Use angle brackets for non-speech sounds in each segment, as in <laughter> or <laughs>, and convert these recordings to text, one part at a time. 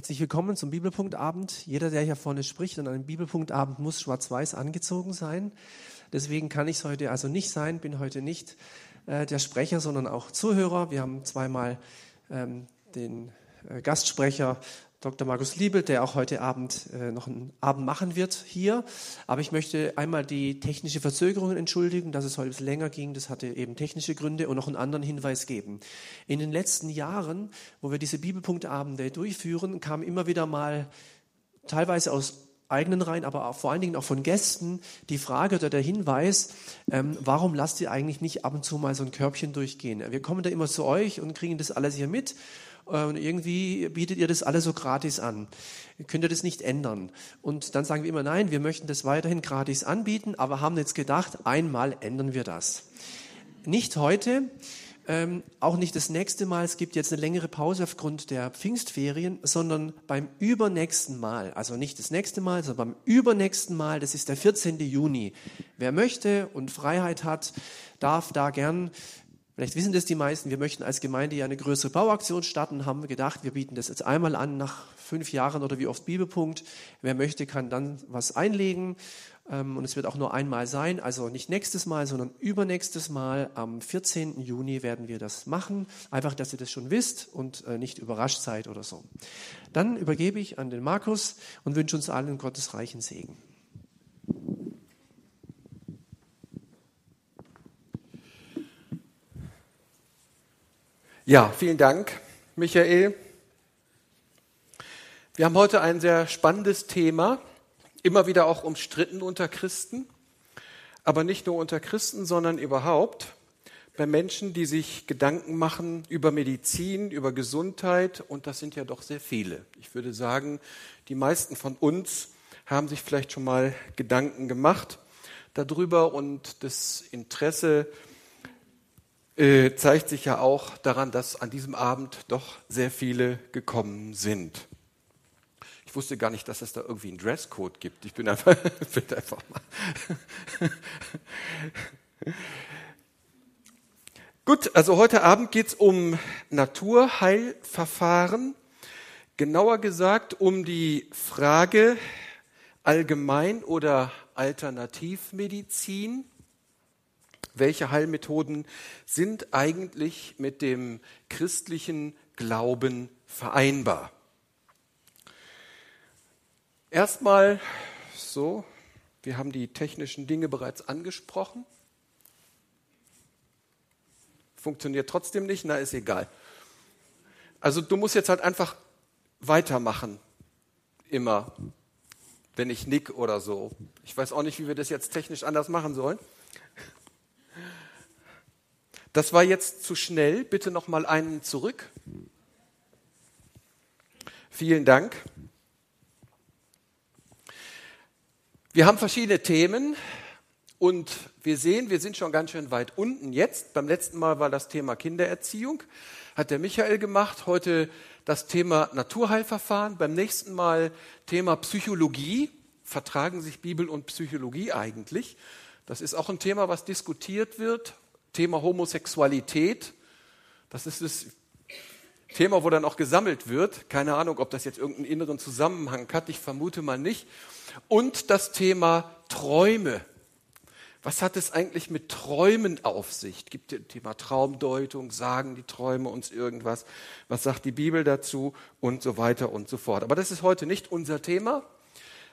Herzlich willkommen zum Bibelpunktabend. Jeder, der hier vorne spricht an einem Bibelpunktabend, muss schwarz-weiß angezogen sein. Deswegen kann ich es heute also nicht sein, bin heute nicht äh, der Sprecher, sondern auch Zuhörer. Wir haben zweimal ähm, den äh, Gastsprecher Dr. Markus Liebel, der auch heute Abend äh, noch einen Abend machen wird hier. Aber ich möchte einmal die technische Verzögerung entschuldigen, dass es heute länger ging. Das hatte eben technische Gründe und noch einen anderen Hinweis geben. In den letzten Jahren, wo wir diese Bibelpunktabende durchführen, kam immer wieder mal teilweise aus eigenen Reihen, aber vor allen Dingen auch von Gästen die Frage oder der Hinweis, ähm, warum lasst ihr eigentlich nicht ab und zu mal so ein Körbchen durchgehen? Wir kommen da immer zu euch und kriegen das alles hier mit und irgendwie bietet ihr das alle so gratis an. Könnt ihr das nicht ändern? Und dann sagen wir immer, nein, wir möchten das weiterhin gratis anbieten, aber haben jetzt gedacht, einmal ändern wir das. Nicht heute, ähm, auch nicht das nächste Mal, es gibt jetzt eine längere Pause aufgrund der Pfingstferien, sondern beim übernächsten Mal, also nicht das nächste Mal, sondern beim übernächsten Mal, das ist der 14. Juni. Wer möchte und Freiheit hat, darf da gern Vielleicht wissen das die meisten, wir möchten als Gemeinde ja eine größere Bauaktion starten, haben gedacht, wir bieten das jetzt einmal an nach fünf Jahren oder wie oft Bibelpunkt. Wer möchte, kann dann was einlegen ähm, und es wird auch nur einmal sein, also nicht nächstes Mal, sondern übernächstes Mal. Am 14. Juni werden wir das machen. Einfach, dass ihr das schon wisst und äh, nicht überrascht seid oder so. Dann übergebe ich an den Markus und wünsche uns allen Gottes reichen Segen. Ja, vielen Dank, Michael. Wir haben heute ein sehr spannendes Thema, immer wieder auch umstritten unter Christen, aber nicht nur unter Christen, sondern überhaupt bei Menschen, die sich Gedanken machen über Medizin, über Gesundheit, und das sind ja doch sehr viele. Ich würde sagen, die meisten von uns haben sich vielleicht schon mal Gedanken gemacht darüber und das Interesse zeigt sich ja auch daran, dass an diesem Abend doch sehr viele gekommen sind. Ich wusste gar nicht, dass es da irgendwie einen Dresscode gibt. Ich bin einfach, <laughs> bin einfach mal. <laughs> Gut, also heute Abend geht es um Naturheilverfahren. Genauer gesagt um die Frage Allgemein- oder Alternativmedizin welche Heilmethoden sind eigentlich mit dem christlichen Glauben vereinbar? Erstmal so, wir haben die technischen Dinge bereits angesprochen. Funktioniert trotzdem nicht, na ist egal. Also du musst jetzt halt einfach weitermachen, immer, wenn ich nick oder so. Ich weiß auch nicht, wie wir das jetzt technisch anders machen sollen. Das war jetzt zu schnell. Bitte noch mal einen zurück. Vielen Dank. Wir haben verschiedene Themen und wir sehen, wir sind schon ganz schön weit unten jetzt. Beim letzten Mal war das Thema Kindererziehung, hat der Michael gemacht. Heute das Thema Naturheilverfahren. Beim nächsten Mal Thema Psychologie. Vertragen sich Bibel und Psychologie eigentlich? Das ist auch ein Thema, was diskutiert wird. Thema Homosexualität. Das ist das Thema, wo dann auch gesammelt wird. Keine Ahnung, ob das jetzt irgendeinen inneren Zusammenhang hat. Ich vermute mal nicht. Und das Thema Träume. Was hat es eigentlich mit Träumen auf sich? Gibt es Thema Traumdeutung? Sagen die Träume uns irgendwas? Was sagt die Bibel dazu? Und so weiter und so fort. Aber das ist heute nicht unser Thema,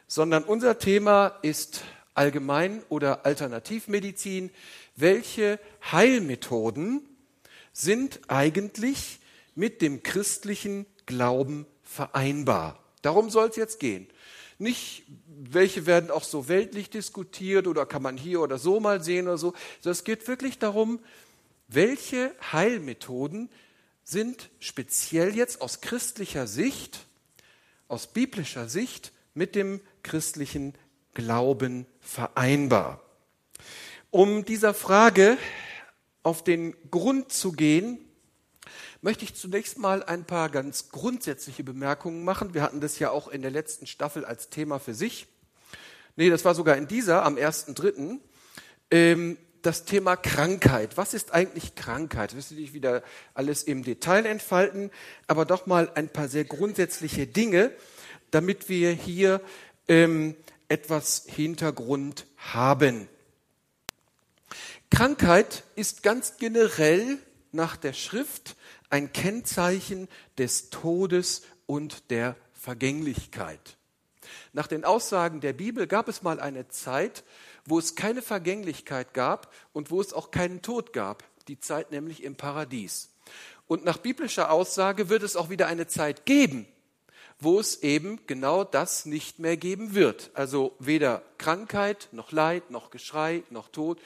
sondern unser Thema ist Allgemein- oder Alternativmedizin welche Heilmethoden sind eigentlich mit dem christlichen Glauben vereinbar. Darum soll es jetzt gehen. Nicht, welche werden auch so weltlich diskutiert oder kann man hier oder so mal sehen oder so, sondern es geht wirklich darum, welche Heilmethoden sind speziell jetzt aus christlicher Sicht, aus biblischer Sicht mit dem christlichen Glauben vereinbar. Um dieser Frage auf den Grund zu gehen, möchte ich zunächst mal ein paar ganz grundsätzliche Bemerkungen machen. Wir hatten das ja auch in der letzten Staffel als Thema für sich. Nee, das war sogar in dieser am 1.3. Ähm, das Thema Krankheit. Was ist eigentlich Krankheit? Das will ich wieder alles im Detail entfalten, aber doch mal ein paar sehr grundsätzliche Dinge, damit wir hier ähm, etwas Hintergrund haben. Krankheit ist ganz generell nach der Schrift ein Kennzeichen des Todes und der Vergänglichkeit. Nach den Aussagen der Bibel gab es mal eine Zeit, wo es keine Vergänglichkeit gab und wo es auch keinen Tod gab, die Zeit nämlich im Paradies. Und nach biblischer Aussage wird es auch wieder eine Zeit geben, wo es eben genau das nicht mehr geben wird. Also weder Krankheit, noch Leid, noch Geschrei, noch Tod.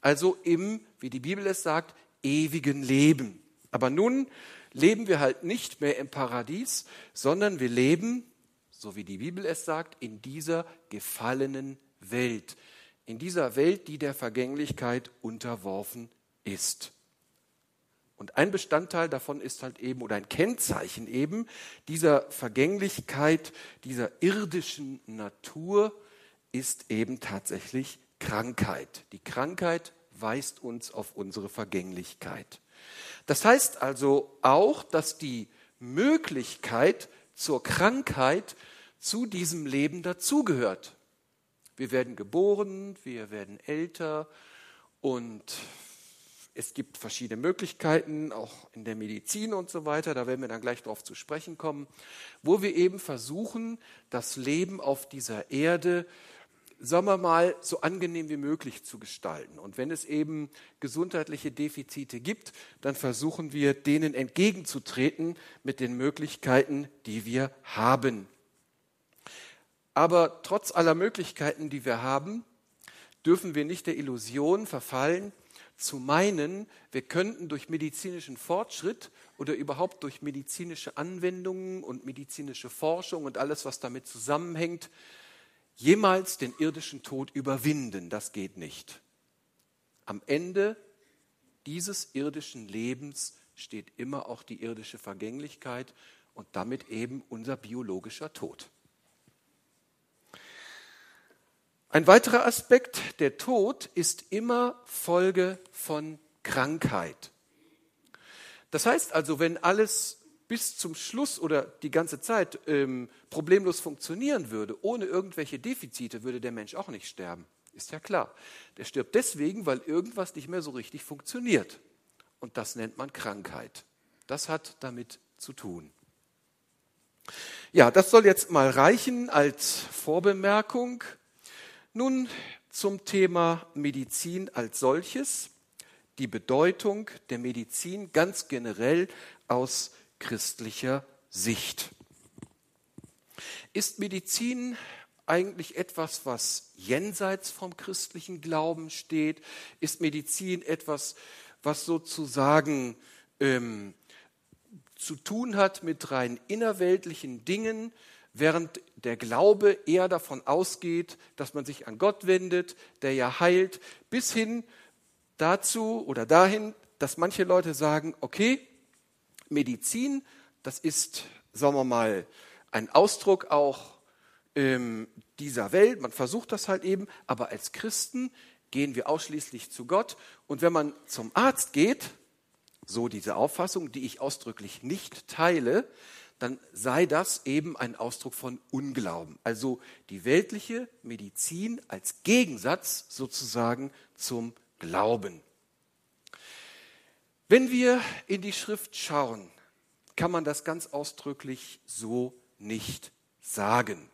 Also im, wie die Bibel es sagt, ewigen Leben. Aber nun leben wir halt nicht mehr im Paradies, sondern wir leben, so wie die Bibel es sagt, in dieser gefallenen Welt. In dieser Welt, die der Vergänglichkeit unterworfen ist. Und ein Bestandteil davon ist halt eben, oder ein Kennzeichen eben dieser Vergänglichkeit, dieser irdischen Natur ist eben tatsächlich Krankheit. Die Krankheit weist uns auf unsere Vergänglichkeit. Das heißt also auch, dass die Möglichkeit zur Krankheit zu diesem Leben dazugehört. Wir werden geboren, wir werden älter und es gibt verschiedene Möglichkeiten, auch in der Medizin und so weiter, da werden wir dann gleich darauf zu sprechen kommen, wo wir eben versuchen, das Leben auf dieser Erde, sagen wir mal, so angenehm wie möglich zu gestalten. Und wenn es eben gesundheitliche Defizite gibt, dann versuchen wir, denen entgegenzutreten mit den Möglichkeiten, die wir haben. Aber trotz aller Möglichkeiten, die wir haben, dürfen wir nicht der Illusion verfallen, zu meinen, wir könnten durch medizinischen Fortschritt oder überhaupt durch medizinische Anwendungen und medizinische Forschung und alles, was damit zusammenhängt, jemals den irdischen Tod überwinden. Das geht nicht. Am Ende dieses irdischen Lebens steht immer auch die irdische Vergänglichkeit und damit eben unser biologischer Tod. Ein weiterer Aspekt, der Tod ist immer Folge von Krankheit. Das heißt also, wenn alles bis zum Schluss oder die ganze Zeit ähm, problemlos funktionieren würde, ohne irgendwelche Defizite, würde der Mensch auch nicht sterben. Ist ja klar. Der stirbt deswegen, weil irgendwas nicht mehr so richtig funktioniert. Und das nennt man Krankheit. Das hat damit zu tun. Ja, das soll jetzt mal reichen als Vorbemerkung. Nun zum Thema Medizin als solches, die Bedeutung der Medizin ganz generell aus christlicher Sicht. Ist Medizin eigentlich etwas, was jenseits vom christlichen Glauben steht? Ist Medizin etwas, was sozusagen ähm, zu tun hat mit rein innerweltlichen Dingen, während der Glaube eher davon ausgeht, dass man sich an Gott wendet, der ja heilt, bis hin dazu oder dahin, dass manche Leute sagen, okay, Medizin, das ist, sagen wir mal, ein Ausdruck auch ähm, dieser Welt, man versucht das halt eben, aber als Christen gehen wir ausschließlich zu Gott und wenn man zum Arzt geht, so diese Auffassung, die ich ausdrücklich nicht teile, dann sei das eben ein Ausdruck von Unglauben. Also die weltliche Medizin als Gegensatz sozusagen zum Glauben. Wenn wir in die Schrift schauen, kann man das ganz ausdrücklich so nicht sagen,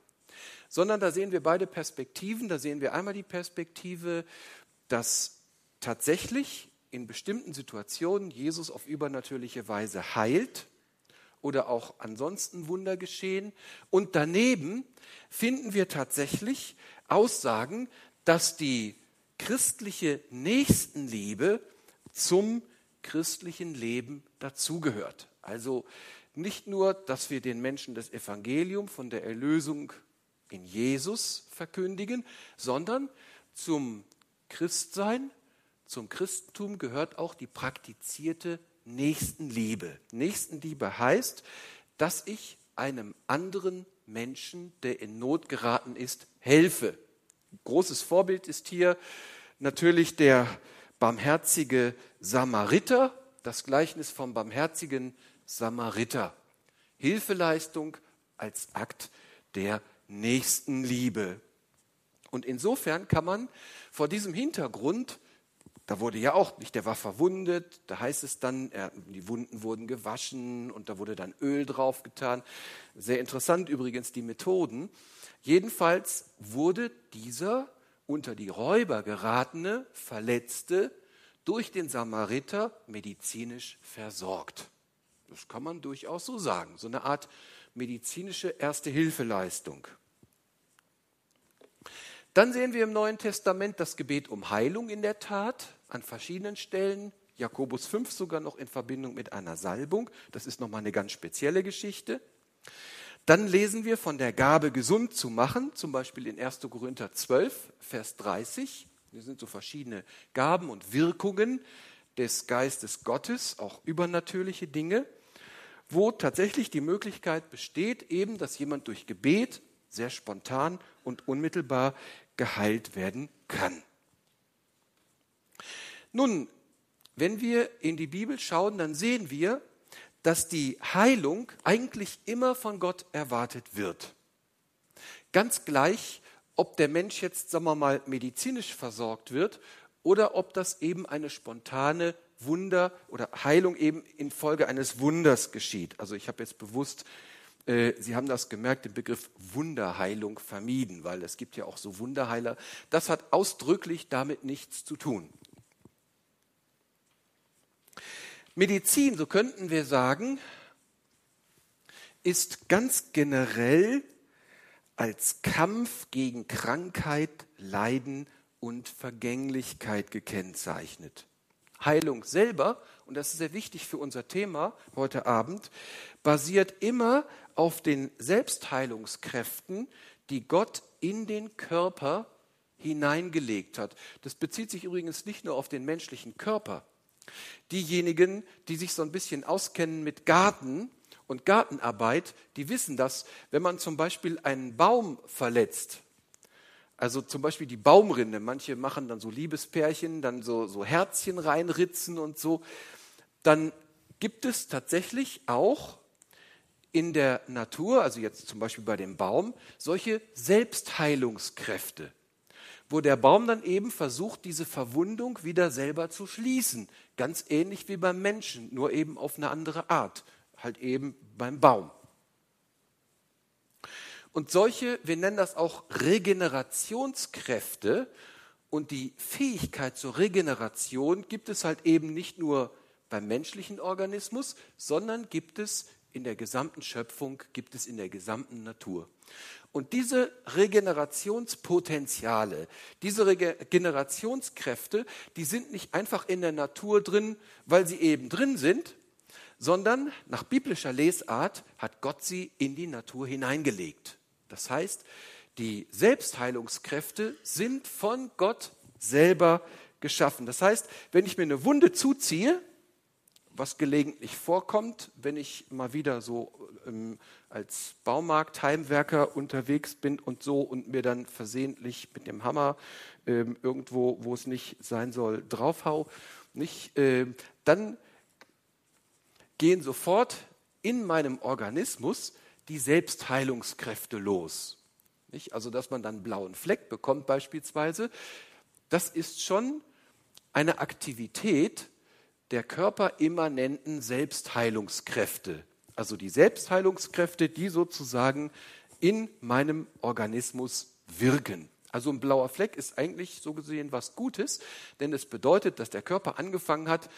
sondern da sehen wir beide Perspektiven. Da sehen wir einmal die Perspektive, dass tatsächlich in bestimmten Situationen Jesus auf übernatürliche Weise heilt oder auch ansonsten Wunder geschehen. Und daneben finden wir tatsächlich Aussagen, dass die christliche Nächstenliebe zum christlichen Leben dazugehört. Also nicht nur, dass wir den Menschen das Evangelium von der Erlösung in Jesus verkündigen, sondern zum Christsein, zum Christentum gehört auch die praktizierte Nächstenliebe. Nächstenliebe heißt, dass ich einem anderen Menschen, der in Not geraten ist, helfe. Großes Vorbild ist hier natürlich der barmherzige Samariter, das Gleichnis vom barmherzigen Samariter. Hilfeleistung als Akt der Nächstenliebe. Und insofern kann man vor diesem Hintergrund, da wurde ja auch nicht, der war verwundet, da heißt es dann, er, die Wunden wurden gewaschen und da wurde dann Öl draufgetan. Sehr interessant übrigens die Methoden. Jedenfalls wurde dieser unter die Räuber geratene, verletzte durch den Samariter medizinisch versorgt. Das kann man durchaus so sagen. So eine Art medizinische Erste-Hilfeleistung. Dann sehen wir im Neuen Testament das Gebet um Heilung in der Tat an verschiedenen Stellen. Jakobus 5 sogar noch in Verbindung mit einer Salbung. Das ist nochmal eine ganz spezielle Geschichte. Dann lesen wir von der Gabe, gesund zu machen, zum Beispiel in 1. Korinther 12, Vers 30. Hier sind so verschiedene Gaben und Wirkungen des Geistes Gottes, auch übernatürliche Dinge, wo tatsächlich die Möglichkeit besteht, eben, dass jemand durch Gebet sehr spontan und unmittelbar geheilt werden kann. Nun, wenn wir in die Bibel schauen, dann sehen wir, dass die Heilung eigentlich immer von Gott erwartet wird. Ganz gleich, ob der Mensch jetzt, sagen wir mal, medizinisch versorgt wird oder ob das eben eine spontane Wunder oder Heilung eben infolge eines Wunders geschieht. Also ich habe jetzt bewusst, äh, Sie haben das gemerkt, den Begriff Wunderheilung vermieden, weil es gibt ja auch so Wunderheiler. Das hat ausdrücklich damit nichts zu tun. Medizin, so könnten wir sagen, ist ganz generell als Kampf gegen Krankheit, Leiden und Vergänglichkeit gekennzeichnet. Heilung selber, und das ist sehr wichtig für unser Thema heute Abend, basiert immer auf den Selbstheilungskräften, die Gott in den Körper hineingelegt hat. Das bezieht sich übrigens nicht nur auf den menschlichen Körper, Diejenigen, die sich so ein bisschen auskennen mit Garten und Gartenarbeit, die wissen das, wenn man zum Beispiel einen Baum verletzt, also zum Beispiel die Baumrinde, manche machen dann so Liebespärchen, dann so, so Herzchen reinritzen und so, dann gibt es tatsächlich auch in der Natur, also jetzt zum Beispiel bei dem Baum, solche Selbstheilungskräfte wo der Baum dann eben versucht, diese Verwundung wieder selber zu schließen. Ganz ähnlich wie beim Menschen, nur eben auf eine andere Art, halt eben beim Baum. Und solche, wir nennen das auch Regenerationskräfte und die Fähigkeit zur Regeneration gibt es halt eben nicht nur beim menschlichen Organismus, sondern gibt es in der gesamten Schöpfung, gibt es in der gesamten Natur. Und diese Regenerationspotenziale, diese Regenerationskräfte, die sind nicht einfach in der Natur drin, weil sie eben drin sind, sondern nach biblischer Lesart hat Gott sie in die Natur hineingelegt. Das heißt, die Selbstheilungskräfte sind von Gott selber geschaffen. Das heißt, wenn ich mir eine Wunde zuziehe, was gelegentlich vorkommt, wenn ich mal wieder so ähm, als Baumarktheimwerker unterwegs bin und so und mir dann versehentlich mit dem Hammer ähm, irgendwo, wo es nicht sein soll, draufhau, nicht, äh, dann gehen sofort in meinem Organismus die Selbstheilungskräfte los. Nicht? Also, dass man dann einen blauen Fleck bekommt beispielsweise, das ist schon eine Aktivität, der körperimmanenten Selbstheilungskräfte. Also die Selbstheilungskräfte, die sozusagen in meinem Organismus wirken. Also ein blauer Fleck ist eigentlich so gesehen was Gutes, denn es bedeutet, dass der Körper angefangen hat,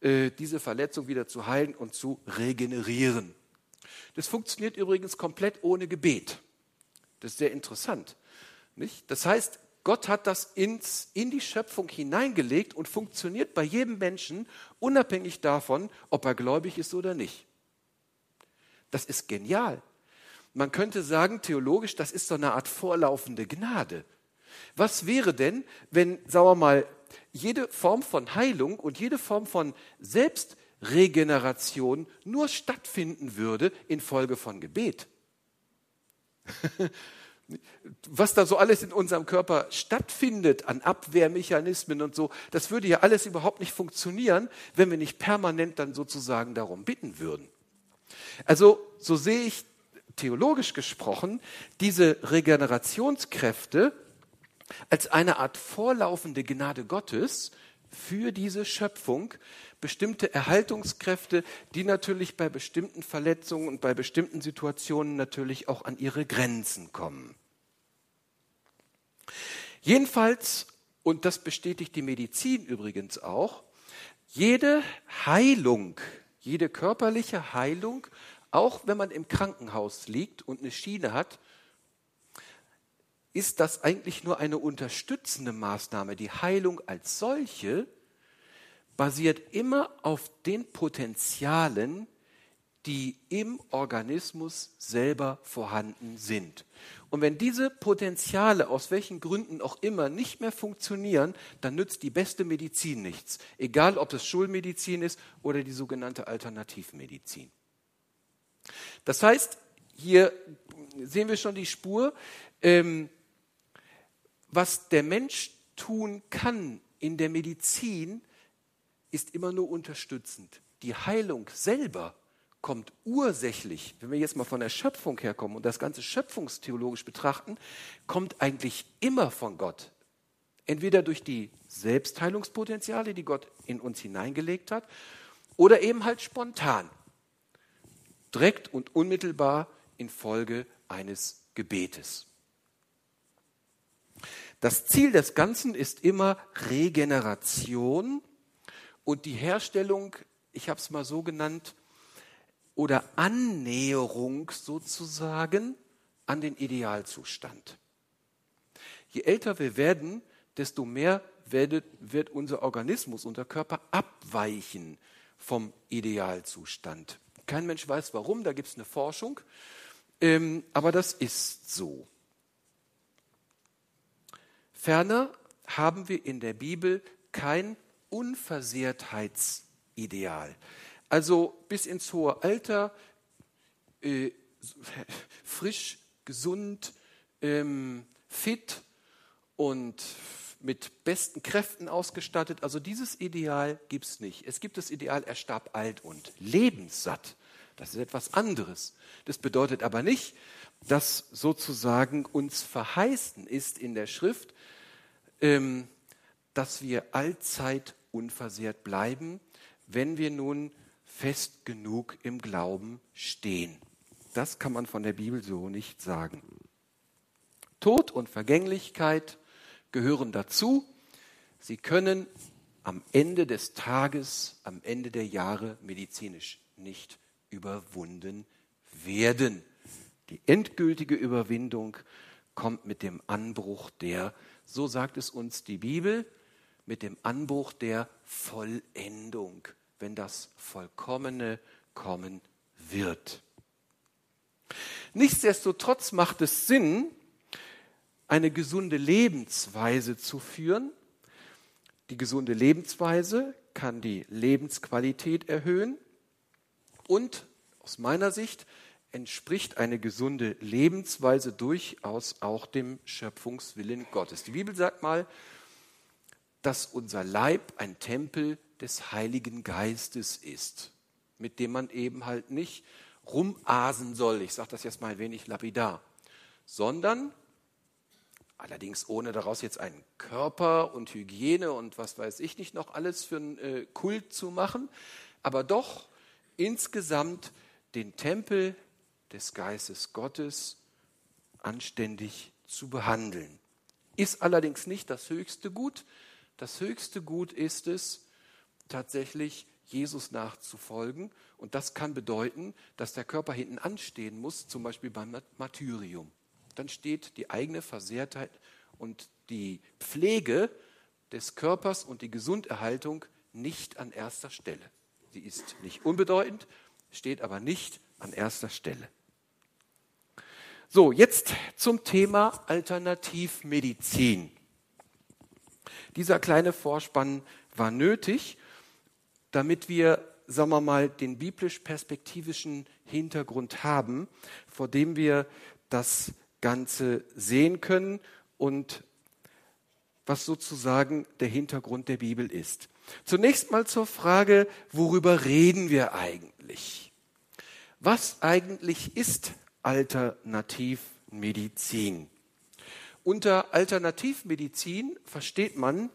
äh, diese Verletzung wieder zu heilen und zu regenerieren. Das funktioniert übrigens komplett ohne Gebet. Das ist sehr interessant. Nicht? Das heißt, Gott hat das ins, in die Schöpfung hineingelegt und funktioniert bei jedem Menschen, unabhängig davon, ob er gläubig ist oder nicht. Das ist genial. Man könnte sagen, theologisch, das ist so eine Art vorlaufende Gnade. Was wäre denn, wenn, sagen wir mal, jede Form von Heilung und jede Form von Selbstregeneration nur stattfinden würde infolge von Gebet? <laughs> was da so alles in unserem Körper stattfindet an Abwehrmechanismen und so, das würde ja alles überhaupt nicht funktionieren, wenn wir nicht permanent dann sozusagen darum bitten würden. Also so sehe ich theologisch gesprochen diese Regenerationskräfte als eine Art vorlaufende Gnade Gottes für diese Schöpfung, bestimmte Erhaltungskräfte, die natürlich bei bestimmten Verletzungen und bei bestimmten Situationen natürlich auch an ihre Grenzen kommen. Jedenfalls, und das bestätigt die Medizin übrigens auch, jede Heilung, jede körperliche Heilung, auch wenn man im Krankenhaus liegt und eine Schiene hat, ist das eigentlich nur eine unterstützende Maßnahme. Die Heilung als solche basiert immer auf den Potenzialen, die im Organismus selber vorhanden sind. Und wenn diese Potenziale aus welchen Gründen auch immer nicht mehr funktionieren, dann nützt die beste Medizin nichts. Egal, ob es Schulmedizin ist oder die sogenannte Alternativmedizin. Das heißt, hier sehen wir schon die Spur, ähm, was der Mensch tun kann in der Medizin, ist immer nur unterstützend. Die Heilung selber kommt ursächlich, wenn wir jetzt mal von der Schöpfung herkommen und das Ganze schöpfungstheologisch betrachten, kommt eigentlich immer von Gott. Entweder durch die Selbstheilungspotenziale, die Gott in uns hineingelegt hat, oder eben halt spontan, direkt und unmittelbar infolge eines Gebetes. Das Ziel des Ganzen ist immer Regeneration und die Herstellung, ich habe es mal so genannt, oder Annäherung sozusagen an den Idealzustand. Je älter wir werden, desto mehr wird, unser Organismus, unser Körper abweichen vom Idealzustand. Kein Mensch weiß warum, da gibt es eine Forschung, ähm, aber das ist so. Ferner haben wir in der Bibel kein Unversehrtheitsideal. Also bis ins hohe Alter, äh, frisch, gesund, ähm, fit und mit besten Kräften ausgestattet. Also dieses Ideal gibt es nicht. Es gibt das Ideal, er starb alt und lebenssatt. Das ist etwas anderes. Das bedeutet aber nicht, dass sozusagen uns verheißen ist in der Schrift, ähm, dass wir allzeit unversehrt bleiben, wenn wir nun fest genug im Glauben stehen. Das kann man von der Bibel so nicht sagen. Tod und Vergänglichkeit gehören dazu. Sie können am Ende des Tages, am Ende der Jahre medizinisch nicht überwunden werden. Die endgültige Überwindung kommt mit dem Anbruch der, so sagt es uns die Bibel, mit dem Anbruch der Vollendung, wenn das Vollkommene kommen wird. Nichtsdestotrotz macht es Sinn, eine gesunde Lebensweise zu führen. Die gesunde Lebensweise kann die Lebensqualität erhöhen und aus meiner Sicht entspricht eine gesunde Lebensweise durchaus auch dem Schöpfungswillen Gottes. Die Bibel sagt mal, dass unser Leib ein Tempel des Heiligen Geistes ist, mit dem man eben halt nicht rumasen soll. Ich sage das jetzt mal ein wenig lapidar, sondern allerdings ohne daraus jetzt einen Körper und Hygiene und was weiß ich nicht noch alles für einen äh, Kult zu machen, aber doch insgesamt den Tempel des Geistes Gottes anständig zu behandeln. Ist allerdings nicht das höchste Gut. Das höchste Gut ist es, tatsächlich Jesus nachzufolgen. Und das kann bedeuten, dass der Körper hinten anstehen muss, zum Beispiel beim Martyrium. Dann steht die eigene Versehrtheit und die Pflege des Körpers und die Gesunderhaltung nicht an erster Stelle. Sie ist nicht unbedeutend, steht aber nicht an erster Stelle. So, jetzt zum Thema Alternativmedizin. Dieser kleine Vorspann war nötig, damit wir, sagen wir mal, den biblisch-perspektivischen Hintergrund haben, vor dem wir das Ganze sehen können und was sozusagen der Hintergrund der Bibel ist. Zunächst mal zur Frage, worüber reden wir eigentlich? Was eigentlich ist Alternativmedizin? Unter Alternativmedizin versteht man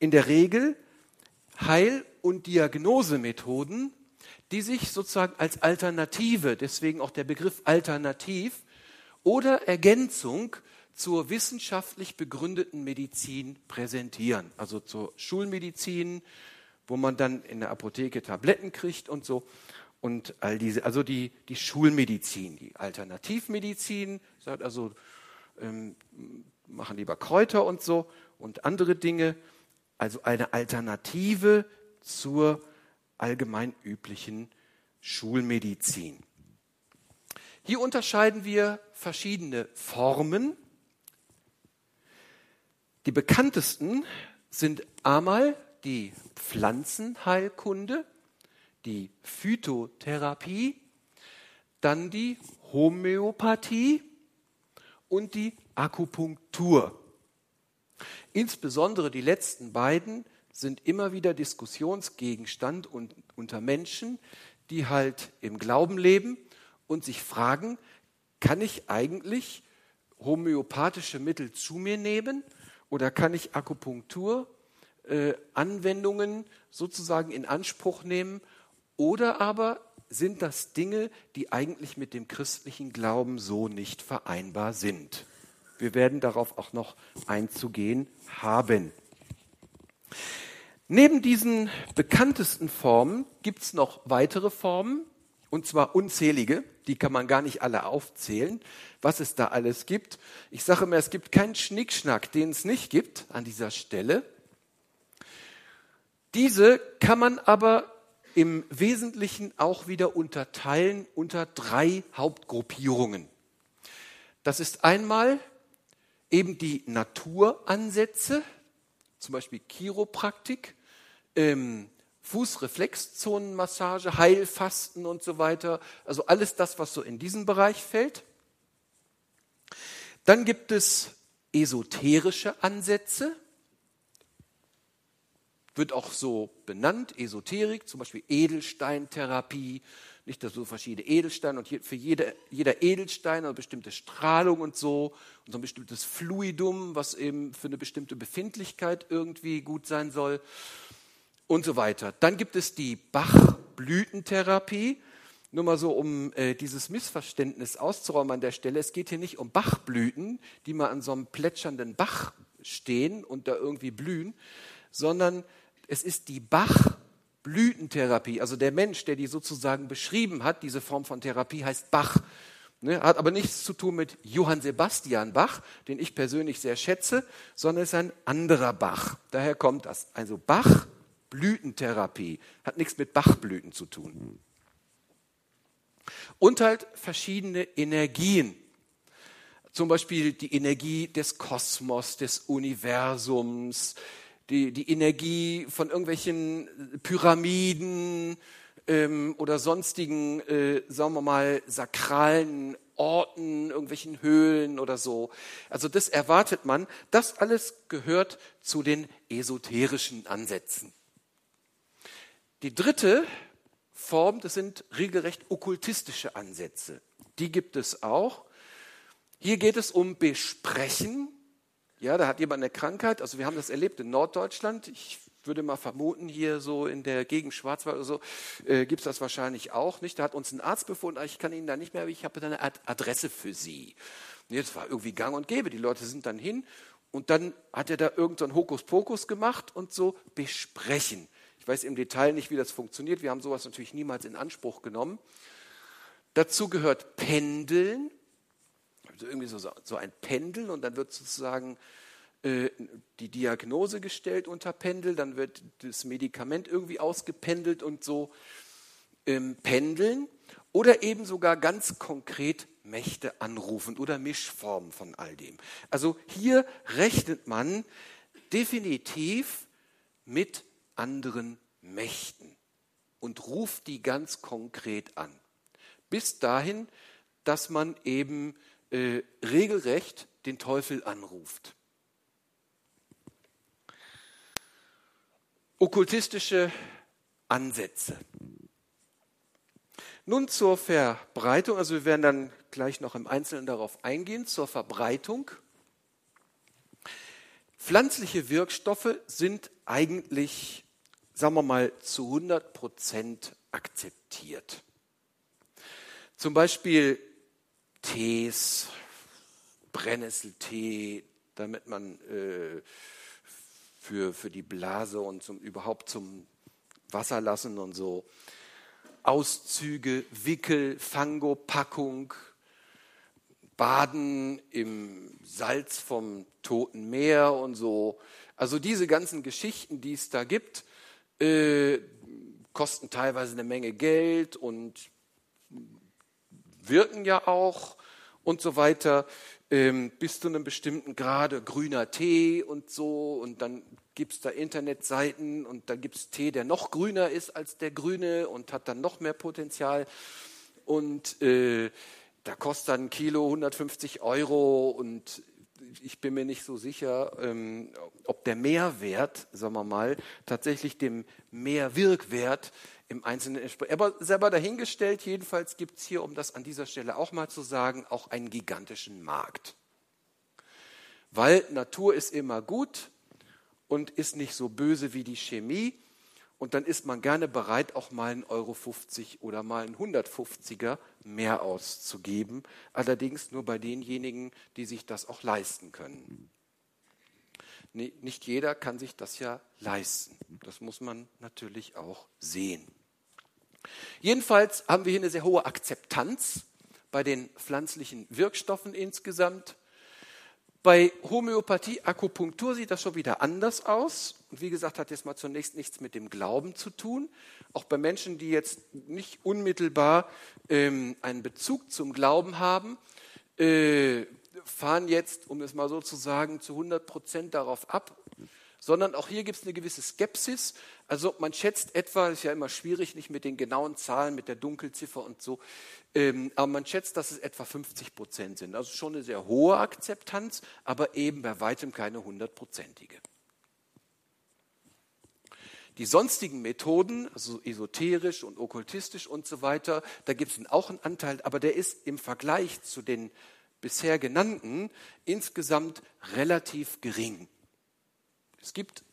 in der Regel Heil- und Diagnosemethoden, die sich sozusagen als Alternative, deswegen auch der Begriff Alternativ, oder Ergänzung zur wissenschaftlich begründeten Medizin präsentieren. Also zur Schulmedizin, wo man dann in der Apotheke Tabletten kriegt und so. Und all diese, also die, die Schulmedizin, die Alternativmedizin, sagt also, ähm, machen lieber Kräuter und so und andere Dinge. Also eine Alternative zur allgemein üblichen Schulmedizin. Hier unterscheiden wir verschiedene Formen. Die bekanntesten sind einmal die Pflanzenheilkunde, die Phytotherapie, dann die Homöopathie und die Akupunktur. Insbesondere die letzten beiden sind immer wieder Diskussionsgegenstand und, unter Menschen, die halt im Glauben leben und sich fragen, kann ich eigentlich homöopathische Mittel zu mir nehmen oder kann ich Akupunktur äh, Anwendungen sozusagen in Anspruch nehmen oder aber sind das Dinge, die eigentlich mit dem christlichen Glauben so nicht vereinbar sind. Wir werden darauf auch noch einzugehen haben. Neben diesen bekanntesten Formen gibt es noch weitere Formen, und zwar unzählige, die kann man gar nicht alle aufzählen, was es da alles gibt. Ich sage immer, es gibt keinen Schnickschnack, den es nicht gibt an dieser Stelle. Diese kann man aber im Wesentlichen auch wieder unterteilen unter drei Hauptgruppierungen. Das ist einmal eben die Naturansätze, zum Beispiel Chiropraktik, ähm, Fußreflexzonenmassage, Heilfasten und so weiter. Also alles das, was so in diesen Bereich fällt. Dann gibt es esoterische Ansätze, wird auch so benannt, Esoterik, zum Beispiel Edelsteintherapie, nicht dass so verschiedene Edelsteine und für jede, jeder Edelstein eine bestimmte Strahlung und so und so ein bestimmtes Fluidum, was eben für eine bestimmte Befindlichkeit irgendwie gut sein soll und so weiter. Dann gibt es die Bachblütentherapie. Nur mal so, um äh, dieses Missverständnis auszuräumen an der Stelle. Es geht hier nicht um Bachblüten, die mal an so einem plätschernden Bach stehen und da irgendwie blühen, sondern es ist die Bach-Blütentherapie. Also der Mensch, der die sozusagen beschrieben hat, diese Form von Therapie heißt Bach. Ne, hat aber nichts zu tun mit Johann Sebastian Bach, den ich persönlich sehr schätze, sondern ist ein anderer Bach. Daher kommt das. Also Bach, Blütentherapie, hat nichts mit Bachblüten zu tun. Und halt verschiedene Energien. Zum Beispiel die Energie des Kosmos, des Universums, die, die Energie von irgendwelchen Pyramiden ähm, oder sonstigen, äh, sagen wir mal, sakralen Orten, irgendwelchen Höhlen oder so. Also das erwartet man. Das alles gehört zu den esoterischen Ansätzen. Die dritte Form, das sind regelrecht okkultistische Ansätze. Die gibt es auch. Hier geht es um Besprechen ja, da hat jemand eine Krankheit. Also wir haben das erlebt in Norddeutschland. Ich würde mal vermuten, hier so in der Gegend Schwarzwald oder so, äh, gibt es das wahrscheinlich auch nicht. Da hat uns ein Arzt befunden, ich kann Ihnen da nicht mehr, ich habe da eine Adresse für Sie. Und jetzt war irgendwie gang und gäbe. Die Leute sind dann hin und dann hat er da irgendein so Hokuspokus gemacht und so besprechen. Ich weiß im Detail nicht, wie das funktioniert. Wir haben sowas natürlich niemals in Anspruch genommen. Dazu gehört Pendeln irgendwie so, so ein Pendel und dann wird sozusagen äh, die Diagnose gestellt unter Pendel, dann wird das Medikament irgendwie ausgependelt und so ähm, pendeln oder eben sogar ganz konkret Mächte anrufen oder Mischformen von all dem. Also hier rechnet man definitiv mit anderen Mächten und ruft die ganz konkret an. Bis dahin, dass man eben äh, regelrecht den Teufel anruft. Okkultistische Ansätze. Nun zur Verbreitung, also wir werden dann gleich noch im Einzelnen darauf eingehen, zur Verbreitung. Pflanzliche Wirkstoffe sind eigentlich, sagen wir mal, zu 100 Prozent akzeptiert. Zum Beispiel Tees, Brennnesseltee, damit man äh, für, für die Blase und zum, überhaupt zum Wasser lassen und so. Auszüge, Wickel, Fango-Packung, Baden im Salz vom Toten Meer und so. Also diese ganzen Geschichten, die es da gibt, äh, kosten teilweise eine Menge Geld und wirken ja auch und so weiter. Ähm, bis zu einem bestimmten Grade grüner Tee und so. Und dann gibt es da Internetseiten und dann gibt es Tee, der noch grüner ist als der grüne und hat dann noch mehr Potenzial. Und äh, da kostet dann ein Kilo 150 Euro und ich bin mir nicht so sicher, ähm, ob der Mehrwert, sagen wir mal, tatsächlich dem Mehrwirkwert im Einzelnen entspricht. Aber selber dahingestellt, jedenfalls gibt es hier, um das an dieser Stelle auch mal zu sagen, auch einen gigantischen Markt. Weil Natur ist immer gut und ist nicht so böse wie die Chemie. Und dann ist man gerne bereit, auch mal einen Euro 50 oder mal einen 150er mehr auszugeben. Allerdings nur bei denjenigen, die sich das auch leisten können. Nicht jeder kann sich das ja leisten. Das muss man natürlich auch sehen. Jedenfalls haben wir hier eine sehr hohe Akzeptanz bei den pflanzlichen Wirkstoffen insgesamt. Bei Homöopathie, Akupunktur sieht das schon wieder anders aus. Und wie gesagt, hat jetzt mal zunächst nichts mit dem Glauben zu tun. Auch bei Menschen, die jetzt nicht unmittelbar ähm, einen Bezug zum Glauben haben, äh, fahren jetzt, um es mal so zu sagen, zu 100 Prozent darauf ab, sondern auch hier gibt es eine gewisse Skepsis. Also man schätzt etwa, ist ja immer schwierig, nicht mit den genauen Zahlen, mit der Dunkelziffer und so, ähm, aber man schätzt, dass es etwa 50 Prozent sind. Also schon eine sehr hohe Akzeptanz, aber eben bei weitem keine hundertprozentige. Die sonstigen Methoden, also esoterisch und okkultistisch und so weiter, da gibt es auch einen Anteil, aber der ist im Vergleich zu den bisher genannten insgesamt relativ gering. Es gibt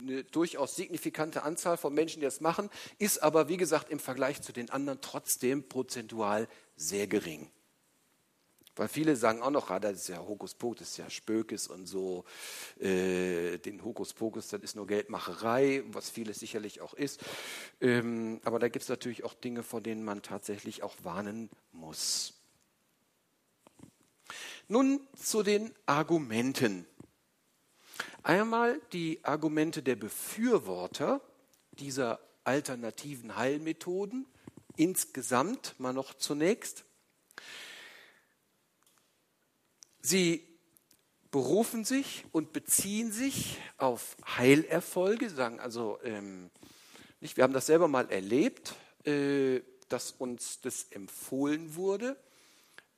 eine durchaus signifikante Anzahl von Menschen, die das machen, ist aber, wie gesagt, im Vergleich zu den anderen trotzdem prozentual sehr gering. Weil viele sagen auch noch, ah, das ist ja Hokuspokus, das ist ja Spökes und so. Äh, den Hokuspokus, das ist nur Geldmacherei, was vieles sicherlich auch ist. Ähm, aber da gibt es natürlich auch Dinge, vor denen man tatsächlich auch warnen muss. Nun zu den Argumenten. Einmal die Argumente der Befürworter dieser alternativen Heilmethoden, insgesamt mal noch zunächst. Sie berufen sich und beziehen sich auf Heilerfolge, sagen also, ähm, nicht, wir haben das selber mal erlebt, äh, dass uns das empfohlen wurde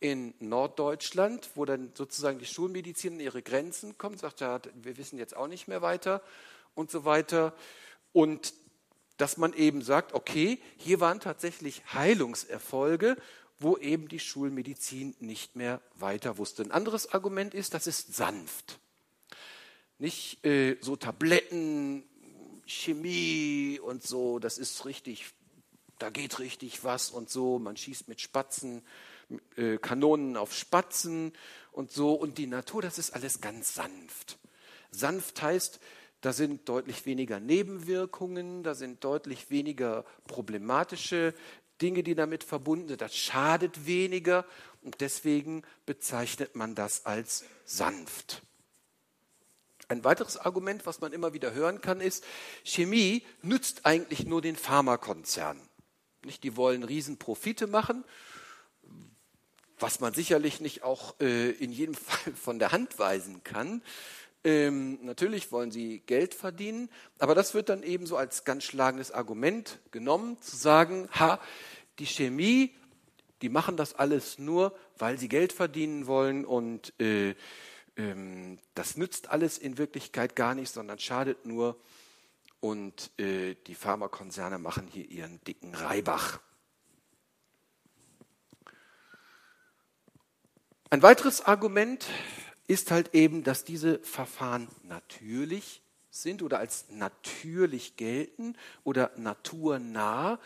in Norddeutschland, wo dann sozusagen die Schulmedizin in ihre Grenzen kommt, sagt, ja, wir wissen jetzt auch nicht mehr weiter und so weiter. Und dass man eben sagt, okay, hier waren tatsächlich Heilungserfolge, wo eben die Schulmedizin nicht mehr weiter wusste. Ein anderes Argument ist, das ist sanft. Nicht äh, so Tabletten, Chemie und so, das ist richtig, da geht richtig was und so, man schießt mit Spatzen äh, Kanonen auf Spatzen und so. Und die Natur, das ist alles ganz sanft. Sanft heißt, da sind deutlich weniger Nebenwirkungen, da sind deutlich weniger problematische Dinge, die damit verbunden sind. Das schadet weniger und deswegen bezeichnet man das als sanft. Ein weiteres Argument, was man immer wieder hören kann, ist, Chemie nützt eigentlich nur den Pharmakonzernen. Nicht, die wollen Riesenprofite machen was man sicherlich nicht auch äh, in jedem <laughs> Fall von der Hand weisen kann. Ähm, natürlich wollen sie Geld verdienen, aber das wird dann eben so als ganz schlagendes Argument genommen, zu sagen, ha, die Chemie, die machen das alles nur, weil sie Geld verdienen wollen und äh, ähm, das nützt alles in Wirklichkeit gar nicht, sondern schadet nur. Und äh, die Pharmakonzerne machen hier ihren dicken Reibach. Ein weiteres Argument ist halt eben, dass diese Verfahren natürlich sind oder als natürlich gelten oder naturnah.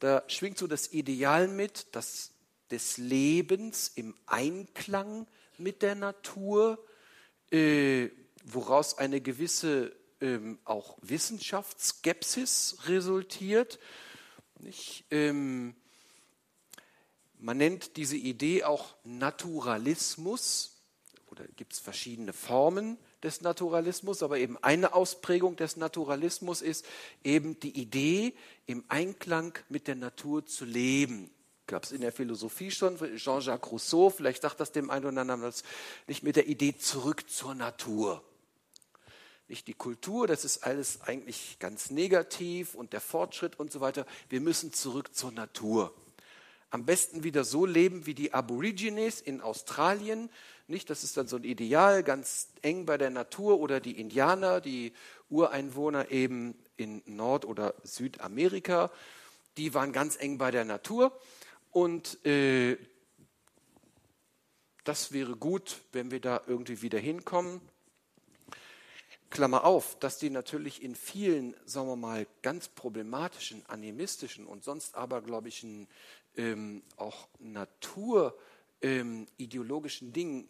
Da schwingt so das Ideal mit, dass des Lebens im Einklang mit der Natur, äh, woraus eine gewisse ähm, auch Wissenschaftsskepsis resultiert. Ähm, man nennt diese Idee auch Naturalismus oder gibt es verschiedene Formen des Naturalismus, aber eben eine Ausprägung des Naturalismus ist eben die Idee, im Einklang mit der Natur zu leben. Gab es in der Philosophie schon, Jean-Jacques Rousseau, vielleicht sagt das dem einen oder anderen das nicht mit der Idee zurück zur Natur. Nicht die Kultur, das ist alles eigentlich ganz negativ und der Fortschritt und so weiter. Wir müssen zurück zur Natur. Am besten wieder so leben wie die Aborigines in Australien, nicht, das ist dann so ein Ideal, ganz eng bei der Natur oder die Indianer, die Ureinwohner eben in Nord- oder Südamerika, die waren ganz eng bei der Natur. Und äh, das wäre gut, wenn wir da irgendwie wieder hinkommen. Klammer auf, dass die natürlich in vielen, sagen wir mal, ganz problematischen, animistischen und sonst abergläubischen, ähm, auch naturideologischen ähm, Dingen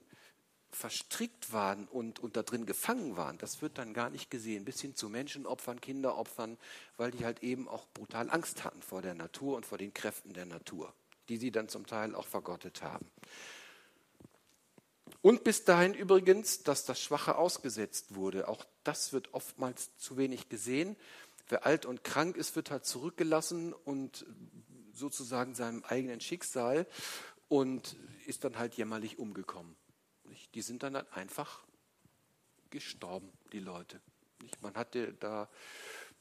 verstrickt waren und, und da drin gefangen waren, das wird dann gar nicht gesehen, bis hin zu Menschenopfern, Kinderopfern, weil die halt eben auch brutal Angst hatten vor der Natur und vor den Kräften der Natur, die sie dann zum Teil auch vergottet haben. Und bis dahin übrigens, dass das Schwache ausgesetzt wurde. Auch das wird oftmals zu wenig gesehen. Wer alt und krank ist, wird halt zurückgelassen und sozusagen seinem eigenen Schicksal und ist dann halt jämmerlich umgekommen. Die sind dann halt einfach gestorben, die Leute. Man hatte da,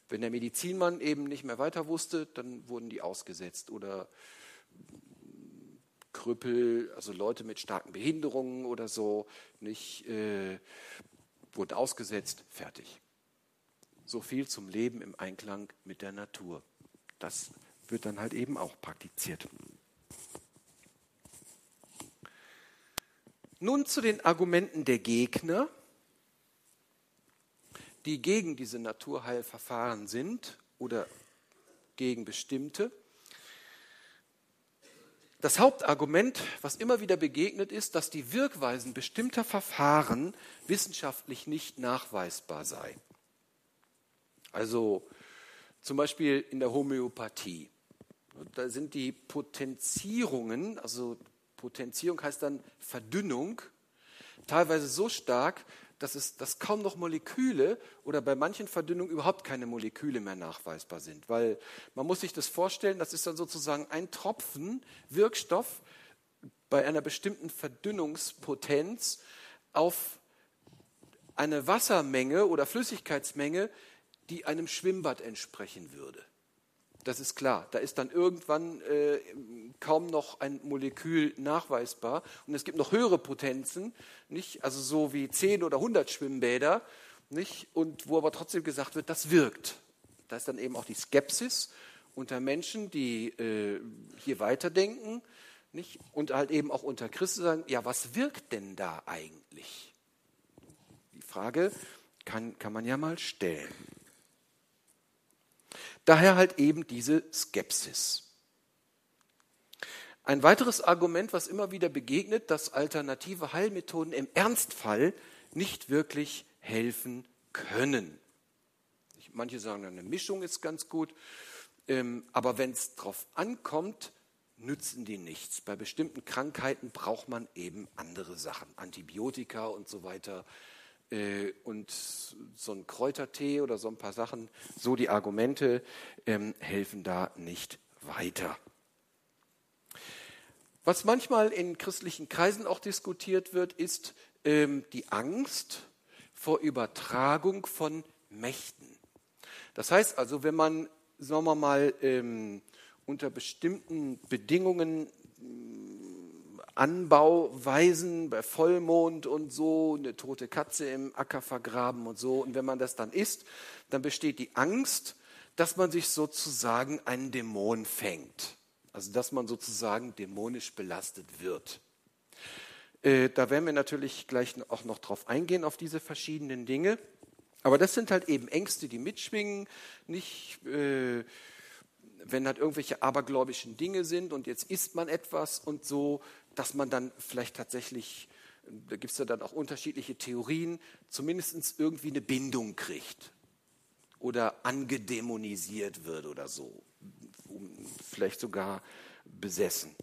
wenn der Medizinmann eben nicht mehr weiter wusste, dann wurden die ausgesetzt oder Krüppel, also Leute mit starken Behinderungen oder so, nicht, äh, wurden ausgesetzt, fertig. So viel zum Leben im Einklang mit der Natur. Das wird dann halt eben auch praktiziert. Nun zu den Argumenten der Gegner, die gegen diese Naturheilverfahren sind oder gegen bestimmte. Das Hauptargument, was immer wieder begegnet ist, dass die Wirkweisen bestimmter Verfahren wissenschaftlich nicht nachweisbar seien. Also zum Beispiel in der Homöopathie. Da sind die Potenzierungen, also Potenzierung heißt dann Verdünnung, teilweise so stark, dass, es, dass kaum noch Moleküle oder bei manchen Verdünnungen überhaupt keine Moleküle mehr nachweisbar sind. Weil man muss sich das vorstellen, das ist dann sozusagen ein Tropfen Wirkstoff bei einer bestimmten Verdünnungspotenz auf eine Wassermenge oder Flüssigkeitsmenge, die einem Schwimmbad entsprechen würde. Das ist klar. Da ist dann irgendwann äh, kaum noch ein Molekül nachweisbar. Und es gibt noch höhere Potenzen, nicht? also so wie 10 oder 100 Schwimmbäder, nicht? und wo aber trotzdem gesagt wird, das wirkt. Da ist dann eben auch die Skepsis unter Menschen, die äh, hier weiterdenken nicht? und halt eben auch unter Christen sagen, ja, was wirkt denn da eigentlich? Die Frage kann, kann man ja mal stellen. Daher halt eben diese Skepsis. Ein weiteres Argument, was immer wieder begegnet, dass alternative Heilmethoden im Ernstfall nicht wirklich helfen können. Manche sagen, eine Mischung ist ganz gut, ähm, aber wenn es darauf ankommt, nützen die nichts. Bei bestimmten Krankheiten braucht man eben andere Sachen, Antibiotika und so weiter. Äh, und so ein Kräutertee oder so ein paar Sachen, so die Argumente ähm, helfen da nicht weiter. Was manchmal in christlichen Kreisen auch diskutiert wird, ist ähm, die Angst vor Übertragung von Mächten. Das heißt also, wenn man, sagen wir mal, ähm, unter bestimmten Bedingungen Anbauweisen bei Vollmond und so, eine tote Katze im Acker vergraben und so. Und wenn man das dann isst, dann besteht die Angst, dass man sich sozusagen einen Dämon fängt. Also dass man sozusagen dämonisch belastet wird. Äh, da werden wir natürlich gleich auch noch drauf eingehen, auf diese verschiedenen Dinge. Aber das sind halt eben Ängste, die mitschwingen, nicht äh, wenn halt irgendwelche abergläubischen Dinge sind und jetzt isst man etwas und so, dass man dann vielleicht tatsächlich, da gibt es ja dann auch unterschiedliche Theorien, zumindest irgendwie eine Bindung kriegt oder angedämonisiert wird oder so, vielleicht sogar besessen.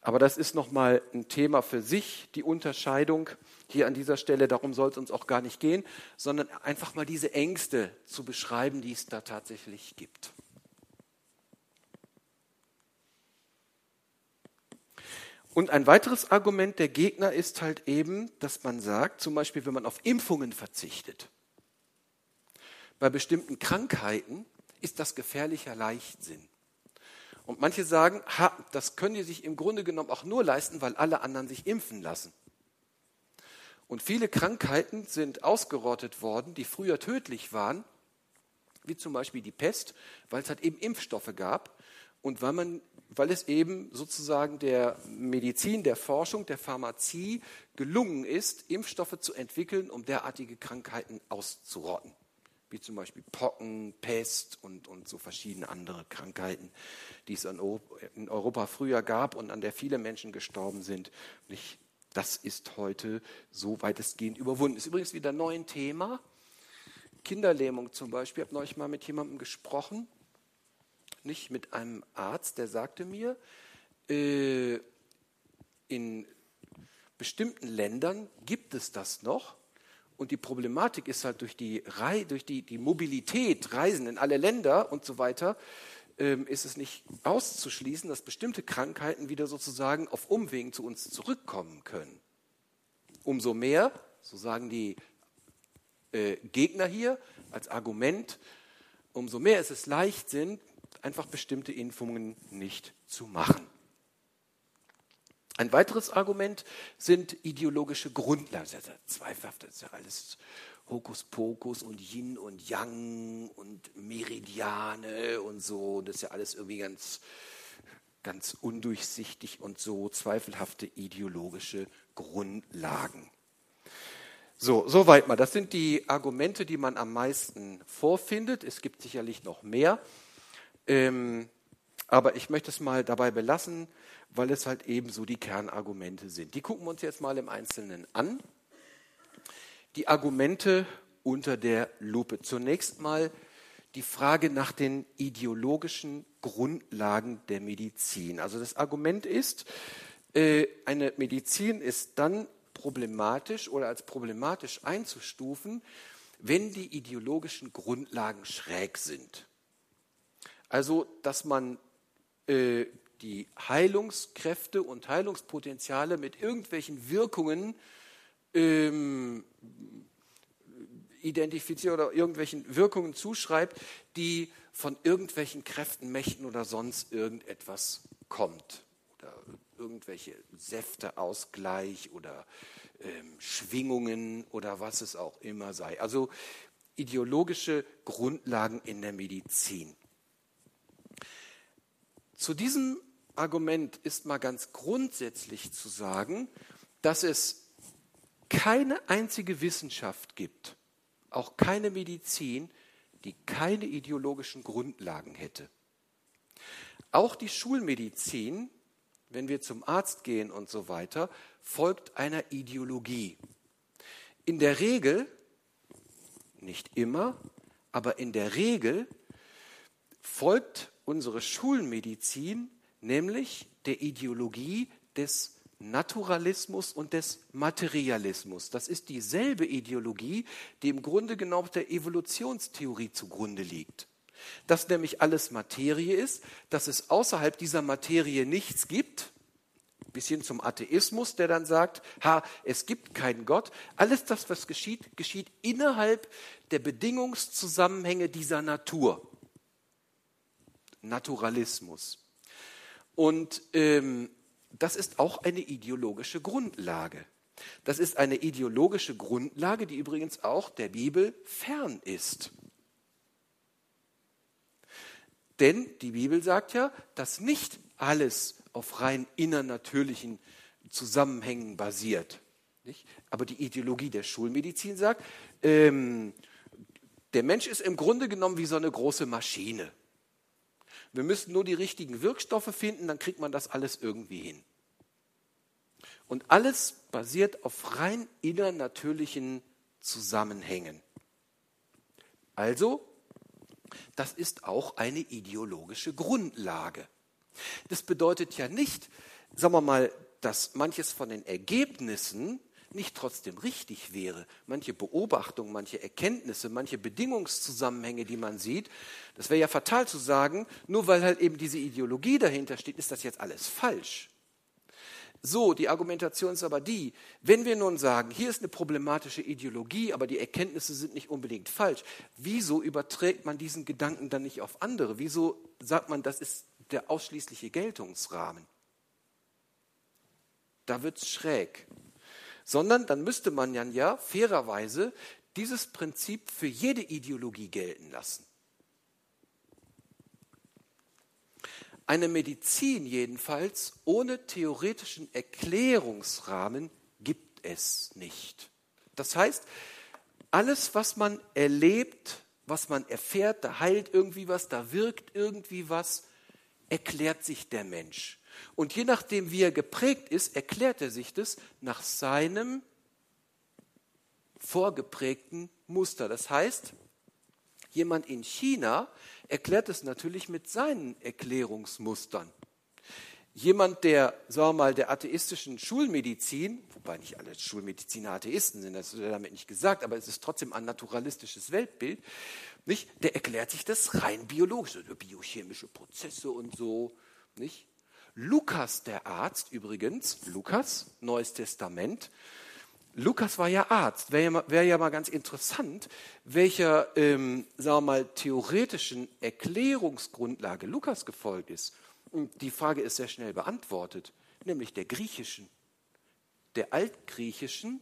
Aber das ist nochmal ein Thema für sich, die Unterscheidung hier an dieser Stelle. Darum soll es uns auch gar nicht gehen, sondern einfach mal diese Ängste zu beschreiben, die es da tatsächlich gibt. Und ein weiteres Argument der Gegner ist halt eben, dass man sagt, zum Beispiel, wenn man auf Impfungen verzichtet, bei bestimmten Krankheiten ist das gefährlicher Leichtsinn. Und manche sagen, ha, das können die sich im Grunde genommen auch nur leisten, weil alle anderen sich impfen lassen. Und viele Krankheiten sind ausgerottet worden, die früher tödlich waren, wie zum Beispiel die Pest, weil es halt eben Impfstoffe gab und weil, man, weil es eben sozusagen der Medizin, der Forschung, der Pharmazie gelungen ist, Impfstoffe zu entwickeln, um derartige Krankheiten auszurotten. Wie zum Beispiel Pocken, Pest und, und so verschiedene andere Krankheiten, die es in Europa früher gab und an der viele Menschen gestorben sind. das ist heute so weitestgehend überwunden. Ist übrigens wieder ein Thema. Kinderlähmung zum Beispiel. Ich habe neulich mal mit jemandem gesprochen, nicht mit einem Arzt, der sagte mir, äh, in bestimmten Ländern gibt es das noch. Und die Problematik ist halt durch die, durch die, die Mobilität, Reisen in alle Länder und so weiter, ähm, ist es nicht auszuschließen, dass bestimmte Krankheiten wieder sozusagen auf Umwegen zu uns zurückkommen können. Umso mehr, so sagen die äh, Gegner hier als Argument, umso mehr ist es Leichtsinn, einfach bestimmte Impfungen nicht zu machen. Ein weiteres Argument sind ideologische Grundlagen. Das ist ja zweifelhaft, das ist ja alles Hokuspokus und Yin und Yang und Meridiane und so. Das ist ja alles irgendwie ganz, ganz undurchsichtig und so zweifelhafte ideologische Grundlagen. So, soweit mal. Das sind die Argumente, die man am meisten vorfindet. Es gibt sicherlich noch mehr. Ähm, aber ich möchte es mal dabei belassen, weil es halt eben so die Kernargumente sind. Die gucken wir uns jetzt mal im Einzelnen an. Die Argumente unter der Lupe. Zunächst mal die Frage nach den ideologischen Grundlagen der Medizin. Also das Argument ist, äh, eine Medizin ist dann problematisch oder als problematisch einzustufen, wenn die ideologischen Grundlagen schräg sind. Also, dass man äh, die Heilungskräfte und Heilungspotenziale mit irgendwelchen Wirkungen ähm, identifiziert oder irgendwelchen Wirkungen zuschreibt, die von irgendwelchen Kräften, Mächten oder sonst irgendetwas kommt. Oder irgendwelche Säfteausgleich oder ähm, Schwingungen oder was es auch immer sei. Also ideologische Grundlagen in der Medizin. Zu diesem Argument ist mal ganz grundsätzlich zu sagen, dass es keine einzige Wissenschaft gibt, auch keine Medizin, die keine ideologischen Grundlagen hätte. Auch die Schulmedizin, wenn wir zum Arzt gehen und so weiter, folgt einer Ideologie. In der Regel, nicht immer, aber in der Regel folgt unsere Schulmedizin, nämlich der Ideologie des Naturalismus und des Materialismus. Das ist dieselbe Ideologie, die im Grunde genommen der Evolutionstheorie zugrunde liegt. Dass nämlich alles Materie ist, dass es außerhalb dieser Materie nichts gibt, bis hin zum Atheismus, der dann sagt, ha, es gibt keinen Gott. Alles das, was geschieht, geschieht innerhalb der Bedingungszusammenhänge dieser Natur. Naturalismus. Und ähm, das ist auch eine ideologische Grundlage. Das ist eine ideologische Grundlage, die übrigens auch der Bibel fern ist. Denn die Bibel sagt ja, dass nicht alles auf rein innernatürlichen Zusammenhängen basiert. Nicht? Aber die Ideologie der Schulmedizin sagt, ähm, der Mensch ist im Grunde genommen wie so eine große Maschine. Wir müssen nur die richtigen Wirkstoffe finden, dann kriegt man das alles irgendwie hin. Und alles basiert auf rein innernatürlichen Zusammenhängen. Also, das ist auch eine ideologische Grundlage. Das bedeutet ja nicht, sagen wir mal, dass manches von den Ergebnissen nicht trotzdem richtig wäre. Manche Beobachtungen, manche Erkenntnisse, manche Bedingungszusammenhänge, die man sieht, das wäre ja fatal zu sagen, nur weil halt eben diese Ideologie dahinter steht, ist das jetzt alles falsch. So, die Argumentation ist aber die, wenn wir nun sagen, hier ist eine problematische Ideologie, aber die Erkenntnisse sind nicht unbedingt falsch, wieso überträgt man diesen Gedanken dann nicht auf andere? Wieso sagt man, das ist der ausschließliche Geltungsrahmen? Da wird es schräg. Sondern dann müsste man ja fairerweise dieses Prinzip für jede Ideologie gelten lassen. Eine Medizin jedenfalls ohne theoretischen Erklärungsrahmen gibt es nicht. Das heißt, alles, was man erlebt, was man erfährt, da heilt irgendwie was, da wirkt irgendwie was, erklärt sich der Mensch. Und je nachdem, wie er geprägt ist, erklärt er sich das nach seinem vorgeprägten Muster. Das heißt, jemand in China erklärt es natürlich mit seinen Erklärungsmustern. Jemand, der, sagen wir mal, der atheistischen Schulmedizin, wobei nicht alle Schulmediziner Atheisten sind, das ist damit nicht gesagt, aber es ist trotzdem ein naturalistisches Weltbild, nicht? der erklärt sich das rein biologisch, also biochemische Prozesse und so. Nicht? Lukas, der Arzt übrigens, Lukas, Neues Testament, Lukas war ja Arzt. Wäre ja, wär ja mal ganz interessant, welcher, ähm, sagen wir mal, theoretischen Erklärungsgrundlage Lukas gefolgt ist. Und die Frage ist sehr schnell beantwortet, nämlich der griechischen, der altgriechischen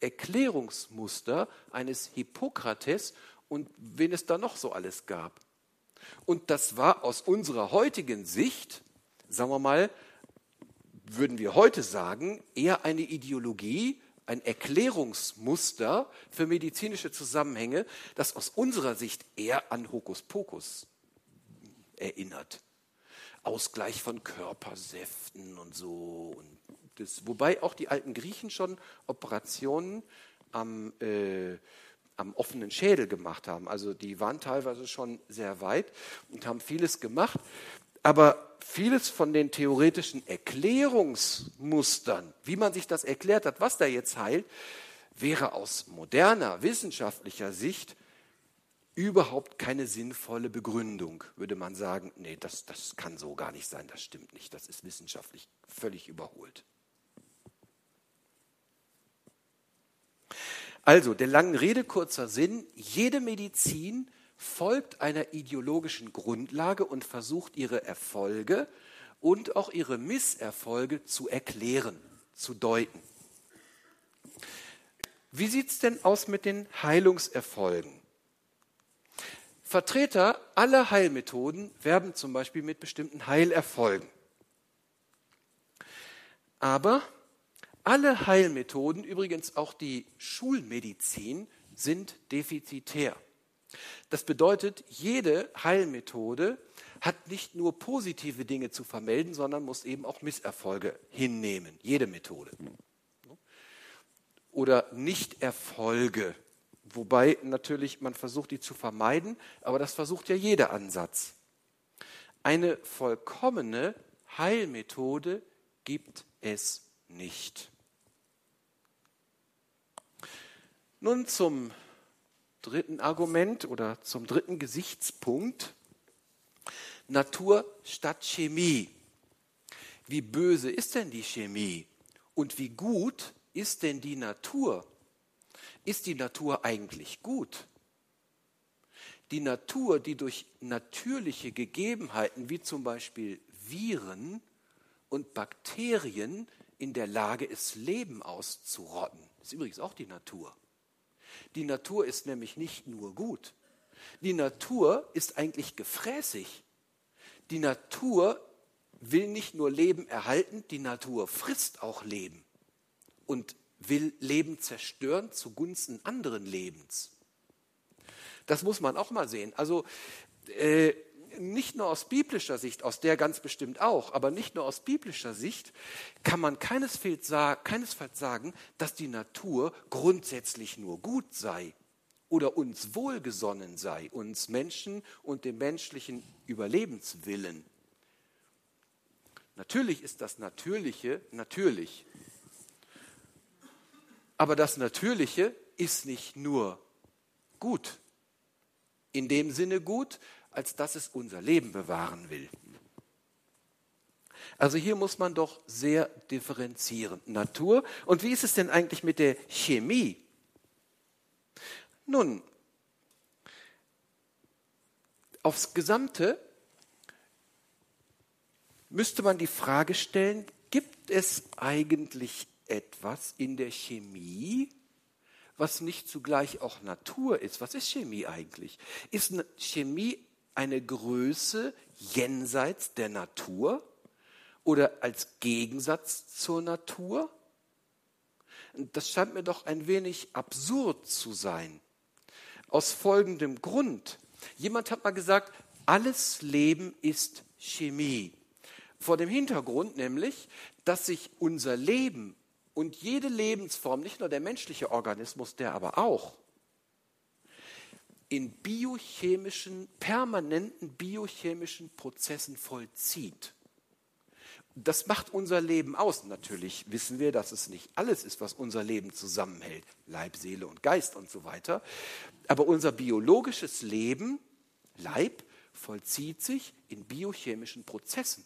Erklärungsmuster eines Hippokrates und wen es da noch so alles gab. Und das war aus unserer heutigen Sicht, sagen wir mal, würden wir heute sagen, eher eine Ideologie, ein Erklärungsmuster für medizinische Zusammenhänge, das aus unserer Sicht eher an Hokuspokus erinnert. Ausgleich von Körpersäften und so. Und das, wobei auch die alten Griechen schon Operationen am, äh, am offenen Schädel gemacht haben. Also die waren teilweise schon sehr weit und haben vieles gemacht. Aber vieles von den theoretischen Erklärungsmustern, wie man sich das erklärt hat, was da jetzt heilt, wäre aus moderner wissenschaftlicher Sicht überhaupt keine sinnvolle Begründung, würde man sagen, nee, das, das kann so gar nicht sein, das stimmt nicht, das ist wissenschaftlich völlig überholt. Also, der langen Rede kurzer Sinn, jede Medizin folgt einer ideologischen Grundlage und versucht ihre Erfolge und auch ihre Misserfolge zu erklären, zu deuten. Wie sieht es denn aus mit den Heilungserfolgen? Vertreter aller Heilmethoden werben zum Beispiel mit bestimmten Heilerfolgen. Aber alle Heilmethoden, übrigens auch die Schulmedizin, sind defizitär. Das bedeutet, jede Heilmethode hat nicht nur positive Dinge zu vermelden, sondern muss eben auch Misserfolge hinnehmen. Jede Methode. Oder Nichterfolge. Wobei natürlich man versucht, die zu vermeiden, aber das versucht ja jeder Ansatz. Eine vollkommene Heilmethode gibt es nicht. Nun zum dritten Argument oder zum dritten Gesichtspunkt. Natur statt Chemie. Wie böse ist denn die Chemie? Und wie gut ist denn die Natur? Ist die Natur eigentlich gut? Die Natur, die durch natürliche Gegebenheiten wie zum Beispiel Viren und Bakterien in der Lage ist, Leben auszurotten. Ist übrigens auch die Natur. Die Natur ist nämlich nicht nur gut. Die Natur ist eigentlich gefräßig. Die Natur will nicht nur Leben erhalten, die Natur frisst auch Leben und will Leben zerstören zugunsten anderen Lebens. Das muss man auch mal sehen. Also äh, nicht nur aus biblischer Sicht, aus der ganz bestimmt auch, aber nicht nur aus biblischer Sicht kann man keinesfalls sagen, dass die Natur grundsätzlich nur gut sei oder uns wohlgesonnen sei, uns Menschen und dem menschlichen Überlebenswillen. Natürlich ist das Natürliche natürlich. Aber das Natürliche ist nicht nur gut. In dem Sinne gut, als dass es unser Leben bewahren will. Also hier muss man doch sehr differenzieren. Natur. Und wie ist es denn eigentlich mit der Chemie? Nun, aufs Gesamte müsste man die Frage stellen, gibt es eigentlich etwas in der Chemie, was nicht zugleich auch Natur ist? Was ist Chemie eigentlich? Ist Chemie eine Größe jenseits der Natur oder als Gegensatz zur Natur? Das scheint mir doch ein wenig absurd zu sein. Aus folgendem Grund. Jemand hat mal gesagt, alles Leben ist Chemie. Vor dem Hintergrund nämlich, dass sich unser Leben und jede Lebensform, nicht nur der menschliche Organismus, der aber auch, in biochemischen, permanenten biochemischen Prozessen vollzieht. Das macht unser Leben aus. Natürlich wissen wir, dass es nicht alles ist, was unser Leben zusammenhält. Leib, Seele und Geist und so weiter. Aber unser biologisches Leben, Leib, vollzieht sich in biochemischen Prozessen.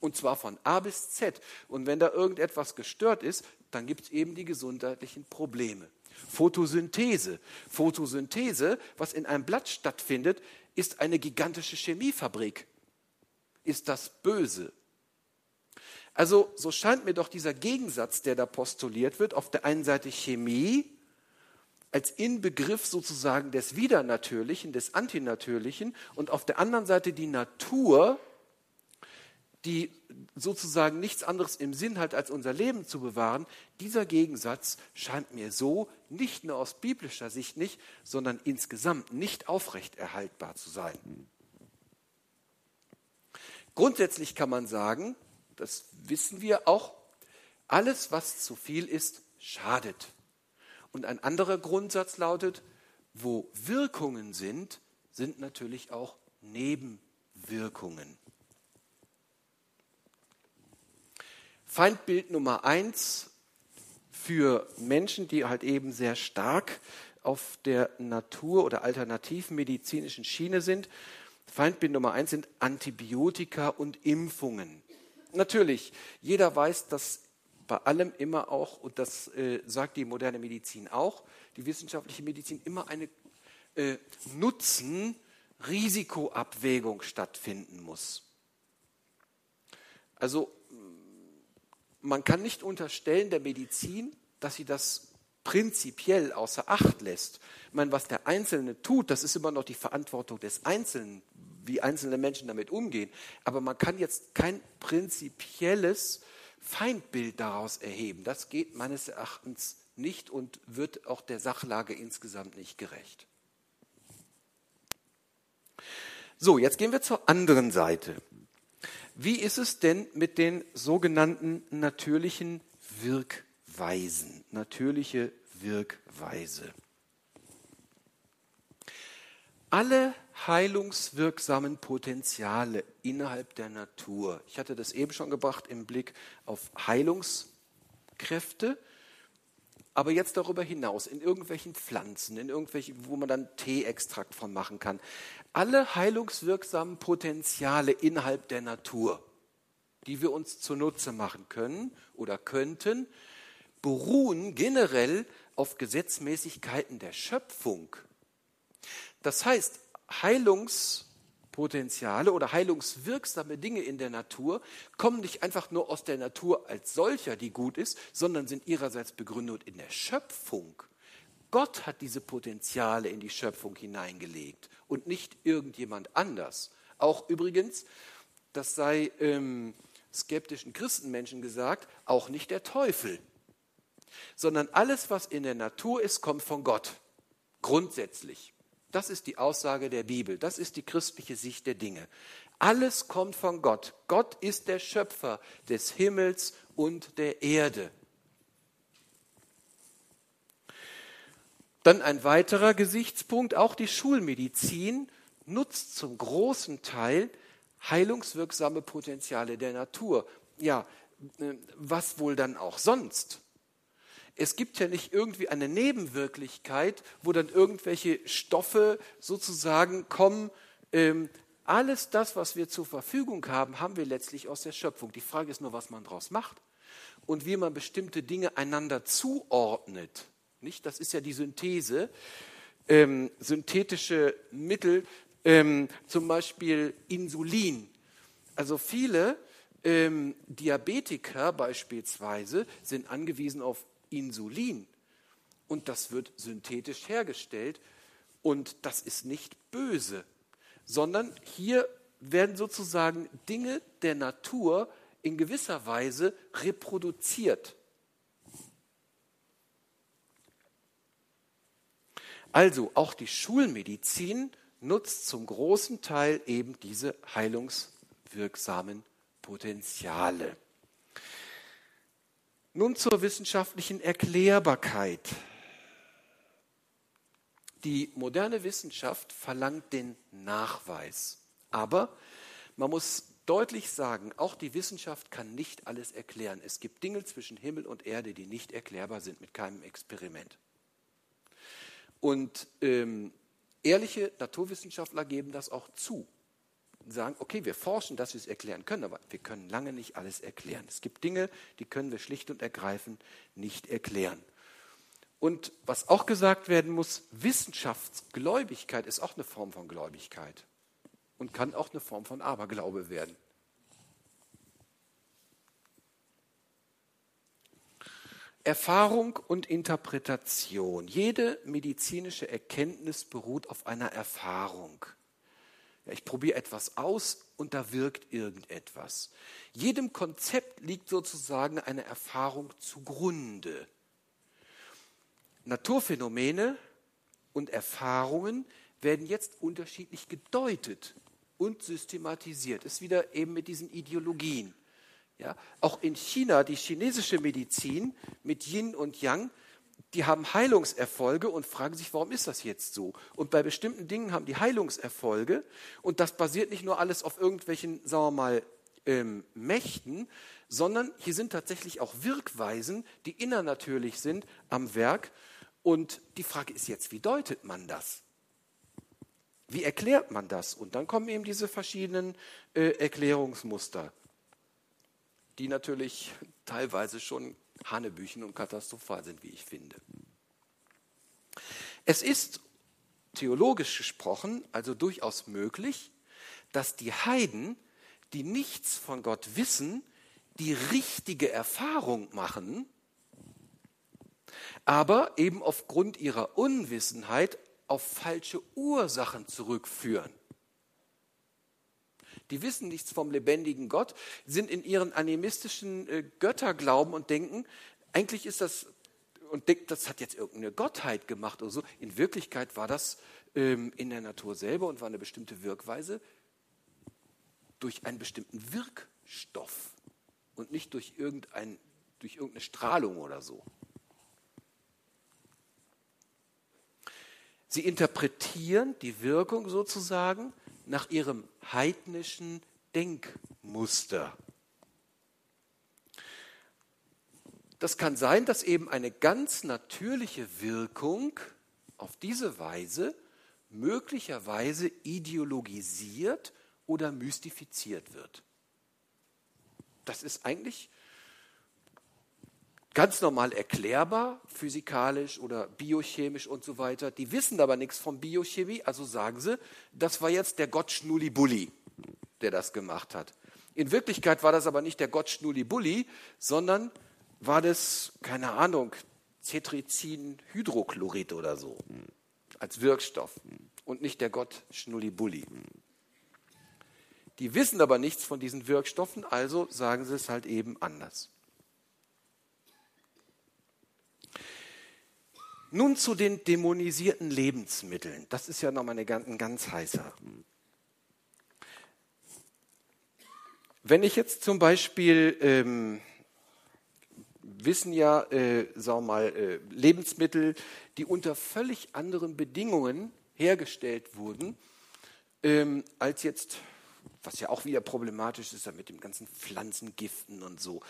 Und zwar von A bis Z. Und wenn da irgendetwas gestört ist, dann gibt es eben die gesundheitlichen Probleme. Photosynthese. Photosynthese, was in einem Blatt stattfindet, ist eine gigantische Chemiefabrik. Ist das böse? Also so scheint mir doch dieser Gegensatz, der da postuliert wird, auf der einen Seite Chemie als Inbegriff sozusagen des Widernatürlichen, des Antinatürlichen und auf der anderen Seite die Natur die sozusagen nichts anderes im Sinn hat, als unser Leben zu bewahren, dieser Gegensatz scheint mir so nicht nur aus biblischer Sicht nicht, sondern insgesamt nicht aufrechterhaltbar zu sein. Grundsätzlich kann man sagen, das wissen wir auch, alles, was zu viel ist, schadet. Und ein anderer Grundsatz lautet, wo Wirkungen sind, sind natürlich auch Nebenwirkungen. Feindbild Nummer eins für Menschen, die halt eben sehr stark auf der Natur- oder alternativmedizinischen Schiene sind. Feindbild Nummer eins sind Antibiotika und Impfungen. Natürlich, jeder weiß, dass bei allem immer auch, und das äh, sagt die moderne Medizin auch, die wissenschaftliche Medizin immer eine äh, Nutzen-Risikoabwägung stattfinden muss. Also man kann nicht unterstellen der Medizin, dass sie das prinzipiell außer Acht lässt. Ich meine, was der Einzelne tut, das ist immer noch die Verantwortung des Einzelnen, wie einzelne Menschen damit umgehen. Aber man kann jetzt kein prinzipielles Feindbild daraus erheben. Das geht meines Erachtens nicht und wird auch der Sachlage insgesamt nicht gerecht. So, jetzt gehen wir zur anderen Seite. Wie ist es denn mit den sogenannten natürlichen Wirkweisen? Natürliche Wirkweise. Alle heilungswirksamen Potenziale innerhalb der Natur, ich hatte das eben schon gebracht im Blick auf Heilungskräfte, aber jetzt darüber hinaus in irgendwelchen Pflanzen, in irgendwelchen, wo man dann Teeextrakt von machen kann. Alle heilungswirksamen Potenziale innerhalb der Natur, die wir uns zunutze machen können oder könnten, beruhen generell auf Gesetzmäßigkeiten der Schöpfung. Das heißt, Heilungs Potenziale oder heilungswirksame Dinge in der Natur kommen nicht einfach nur aus der Natur als solcher, die gut ist, sondern sind ihrerseits begründet in der Schöpfung. Gott hat diese Potenziale in die Schöpfung hineingelegt und nicht irgendjemand anders. Auch übrigens, das sei ähm, skeptischen Christenmenschen gesagt, auch nicht der Teufel, sondern alles, was in der Natur ist, kommt von Gott. Grundsätzlich. Das ist die Aussage der Bibel. Das ist die christliche Sicht der Dinge. Alles kommt von Gott. Gott ist der Schöpfer des Himmels und der Erde. Dann ein weiterer Gesichtspunkt, auch die Schulmedizin nutzt zum großen Teil heilungswirksame Potenziale der Natur. Ja, äh, was wohl dann auch sonst? Es gibt ja nicht irgendwie eine Nebenwirklichkeit, wo dann irgendwelche Stoffe sozusagen kommen. Ähm, alles das, was wir zur Verfügung haben, haben wir letztlich aus der Schöpfung. Die Frage ist nur, was man daraus macht und wie man bestimmte Dinge einander zuordnet. Nicht? Das ist ja die Synthese. Ähm, synthetische Mittel ähm, zum Beispiel Insulin. Also viele ähm, Diabetiker beispielsweise sind angewiesen auf Insulin und das wird synthetisch hergestellt und das ist nicht böse, sondern hier werden sozusagen Dinge der Natur in gewisser Weise reproduziert. Also auch die Schulmedizin nutzt zum großen Teil eben diese heilungswirksamen Potenziale. Nun zur wissenschaftlichen Erklärbarkeit. Die moderne Wissenschaft verlangt den Nachweis. Aber man muss deutlich sagen, auch die Wissenschaft kann nicht alles erklären. Es gibt Dinge zwischen Himmel und Erde, die nicht erklärbar sind mit keinem Experiment. Und ähm, Ehrliche Naturwissenschaftler geben das auch zu. Sagen, okay, wir forschen, dass wir es erklären können, aber wir können lange nicht alles erklären. Es gibt Dinge, die können wir schlicht und ergreifend nicht erklären. Und was auch gesagt werden muss, Wissenschaftsgläubigkeit ist auch eine Form von Gläubigkeit und kann auch eine Form von Aberglaube werden. Erfahrung und Interpretation. Jede medizinische Erkenntnis beruht auf einer Erfahrung. Ja, ich probiere etwas aus und da wirkt irgendetwas. Jedem Konzept liegt sozusagen eine Erfahrung zugrunde. Naturphänomene und Erfahrungen werden jetzt unterschiedlich gedeutet und systematisiert. Ist wieder eben mit diesen Ideologien. Ja, auch in China, die chinesische Medizin mit Yin und Yang, die haben Heilungserfolge und fragen sich, warum ist das jetzt so? Und bei bestimmten Dingen haben die Heilungserfolge und das basiert nicht nur alles auf irgendwelchen, sagen wir mal, ähm, Mächten, sondern hier sind tatsächlich auch Wirkweisen, die innernatürlich sind am Werk. Und die Frage ist jetzt, wie deutet man das? Wie erklärt man das? Und dann kommen eben diese verschiedenen äh, Erklärungsmuster die natürlich teilweise schon Hanebüchen und katastrophal sind, wie ich finde. Es ist theologisch gesprochen also durchaus möglich, dass die Heiden, die nichts von Gott wissen, die richtige Erfahrung machen, aber eben aufgrund ihrer Unwissenheit auf falsche Ursachen zurückführen die wissen nichts vom lebendigen Gott, sind in ihren animistischen äh, Götterglauben und denken, eigentlich ist das, und denkt, das hat jetzt irgendeine Gottheit gemacht oder so. In Wirklichkeit war das ähm, in der Natur selber und war eine bestimmte Wirkweise durch einen bestimmten Wirkstoff und nicht durch, irgendein, durch irgendeine Strahlung oder so. Sie interpretieren die Wirkung sozusagen nach ihrem heidnischen Denkmuster. Das kann sein, dass eben eine ganz natürliche Wirkung auf diese Weise möglicherweise ideologisiert oder mystifiziert wird. Das ist eigentlich ganz normal erklärbar, physikalisch oder biochemisch und so weiter. Die wissen aber nichts von Biochemie, also sagen sie, das war jetzt der Gott Schnullibulli, der das gemacht hat. In Wirklichkeit war das aber nicht der Gott Schnullibulli, sondern war das, keine Ahnung, Cetrizin-Hydrochlorid oder so, als Wirkstoff und nicht der Gott Schnullibulli. Die wissen aber nichts von diesen Wirkstoffen, also sagen sie es halt eben anders. Nun zu den dämonisierten Lebensmitteln. Das ist ja nochmal ein ganz heißer. Wenn ich jetzt zum Beispiel, ähm, wissen ja, äh, sagen wir mal, äh, Lebensmittel, die unter völlig anderen Bedingungen hergestellt wurden, ähm, als jetzt was ja auch wieder problematisch ist, mit dem ganzen Pflanzengiften und so.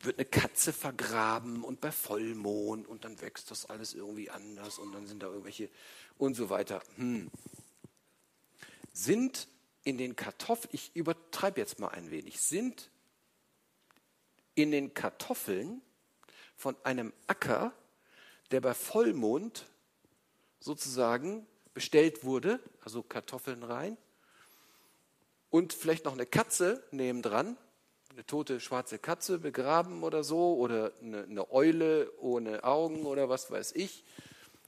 Wird eine Katze vergraben und bei Vollmond und dann wächst das alles irgendwie anders und dann sind da irgendwelche und so weiter. Hm. Sind in den Kartoffeln, ich übertreibe jetzt mal ein wenig, sind in den Kartoffeln von einem Acker, der bei Vollmond sozusagen bestellt wurde, also Kartoffeln rein, und vielleicht noch eine Katze nebendran, eine tote schwarze Katze begraben oder so, oder eine, eine Eule ohne Augen oder was weiß ich,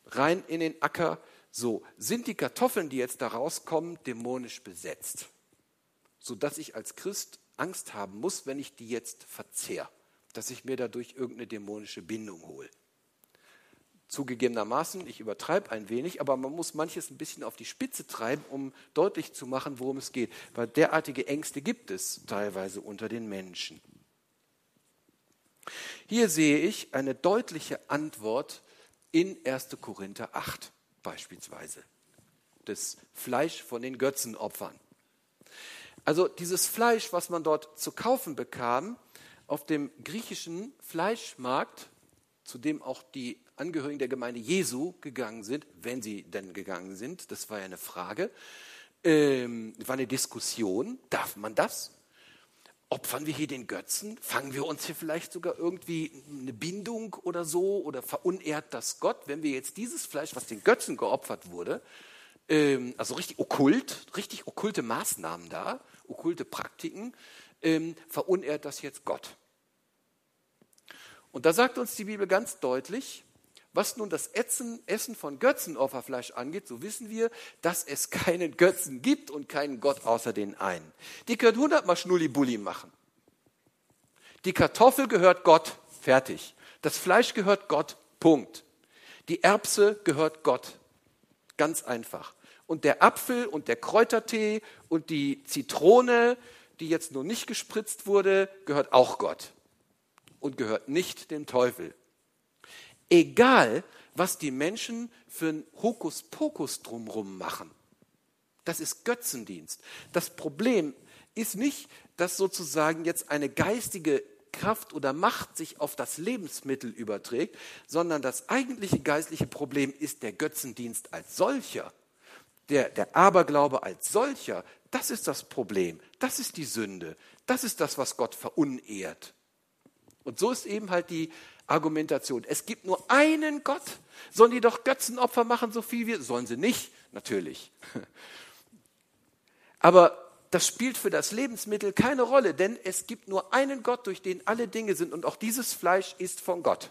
rein in den Acker. So, sind die Kartoffeln, die jetzt da rauskommen, dämonisch besetzt, sodass ich als Christ Angst haben muss, wenn ich die jetzt verzehr, dass ich mir dadurch irgendeine dämonische Bindung hole. Zugegebenermaßen, ich übertreibe ein wenig, aber man muss manches ein bisschen auf die Spitze treiben, um deutlich zu machen, worum es geht. Weil derartige Ängste gibt es teilweise unter den Menschen. Hier sehe ich eine deutliche Antwort in 1. Korinther 8 beispielsweise. Das Fleisch von den Götzenopfern. Also dieses Fleisch, was man dort zu kaufen bekam, auf dem griechischen Fleischmarkt, zu dem auch die Angehörigen der Gemeinde Jesu gegangen sind, wenn sie denn gegangen sind, das war ja eine Frage, ähm, war eine Diskussion, darf man das? Opfern wir hier den Götzen? Fangen wir uns hier vielleicht sogar irgendwie eine Bindung oder so oder verunehrt das Gott, wenn wir jetzt dieses Fleisch, was den Götzen geopfert wurde, ähm, also richtig okkult, richtig okkulte Maßnahmen da, okkulte Praktiken, ähm, verunehrt das jetzt Gott? Und da sagt uns die Bibel ganz deutlich, was nun das Essen von Götzenopferfleisch angeht, so wissen wir, dass es keinen Götzen gibt und keinen Gott außer den einen. Die können hundertmal Schnullibulli machen. Die Kartoffel gehört Gott, fertig. Das Fleisch gehört Gott, Punkt. Die Erbse gehört Gott, ganz einfach. Und der Apfel und der Kräutertee und die Zitrone, die jetzt nur nicht gespritzt wurde, gehört auch Gott und gehört nicht dem Teufel. Egal, was die Menschen für einen Hokuspokus drumherum machen. Das ist Götzendienst. Das Problem ist nicht, dass sozusagen jetzt eine geistige Kraft oder Macht sich auf das Lebensmittel überträgt, sondern das eigentliche geistliche Problem ist der Götzendienst als solcher. Der, der Aberglaube als solcher, das ist das Problem. Das ist die Sünde. Das ist das, was Gott verunehrt. Und so ist eben halt die Argumentation. Es gibt nur einen Gott. Sollen die doch Götzenopfer machen, so viel wir? Sollen sie nicht, natürlich. <laughs> Aber das spielt für das Lebensmittel keine Rolle, denn es gibt nur einen Gott, durch den alle Dinge sind und auch dieses Fleisch ist von Gott.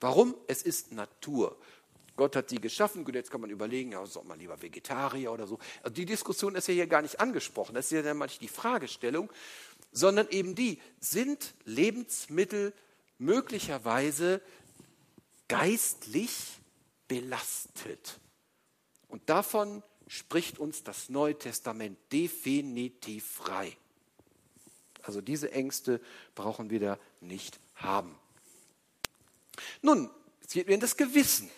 Warum? Es ist Natur. Gott hat sie geschaffen. Gut, jetzt kann man überlegen, ja, soll man lieber Vegetarier oder so. Also die Diskussion ist ja hier gar nicht angesprochen. Das ist ja dann manchmal die Fragestellung sondern eben die, sind Lebensmittel möglicherweise geistlich belastet? Und davon spricht uns das Neue Testament definitiv frei. Also diese Ängste brauchen wir da nicht haben. Nun, es geht mir in das Gewissen.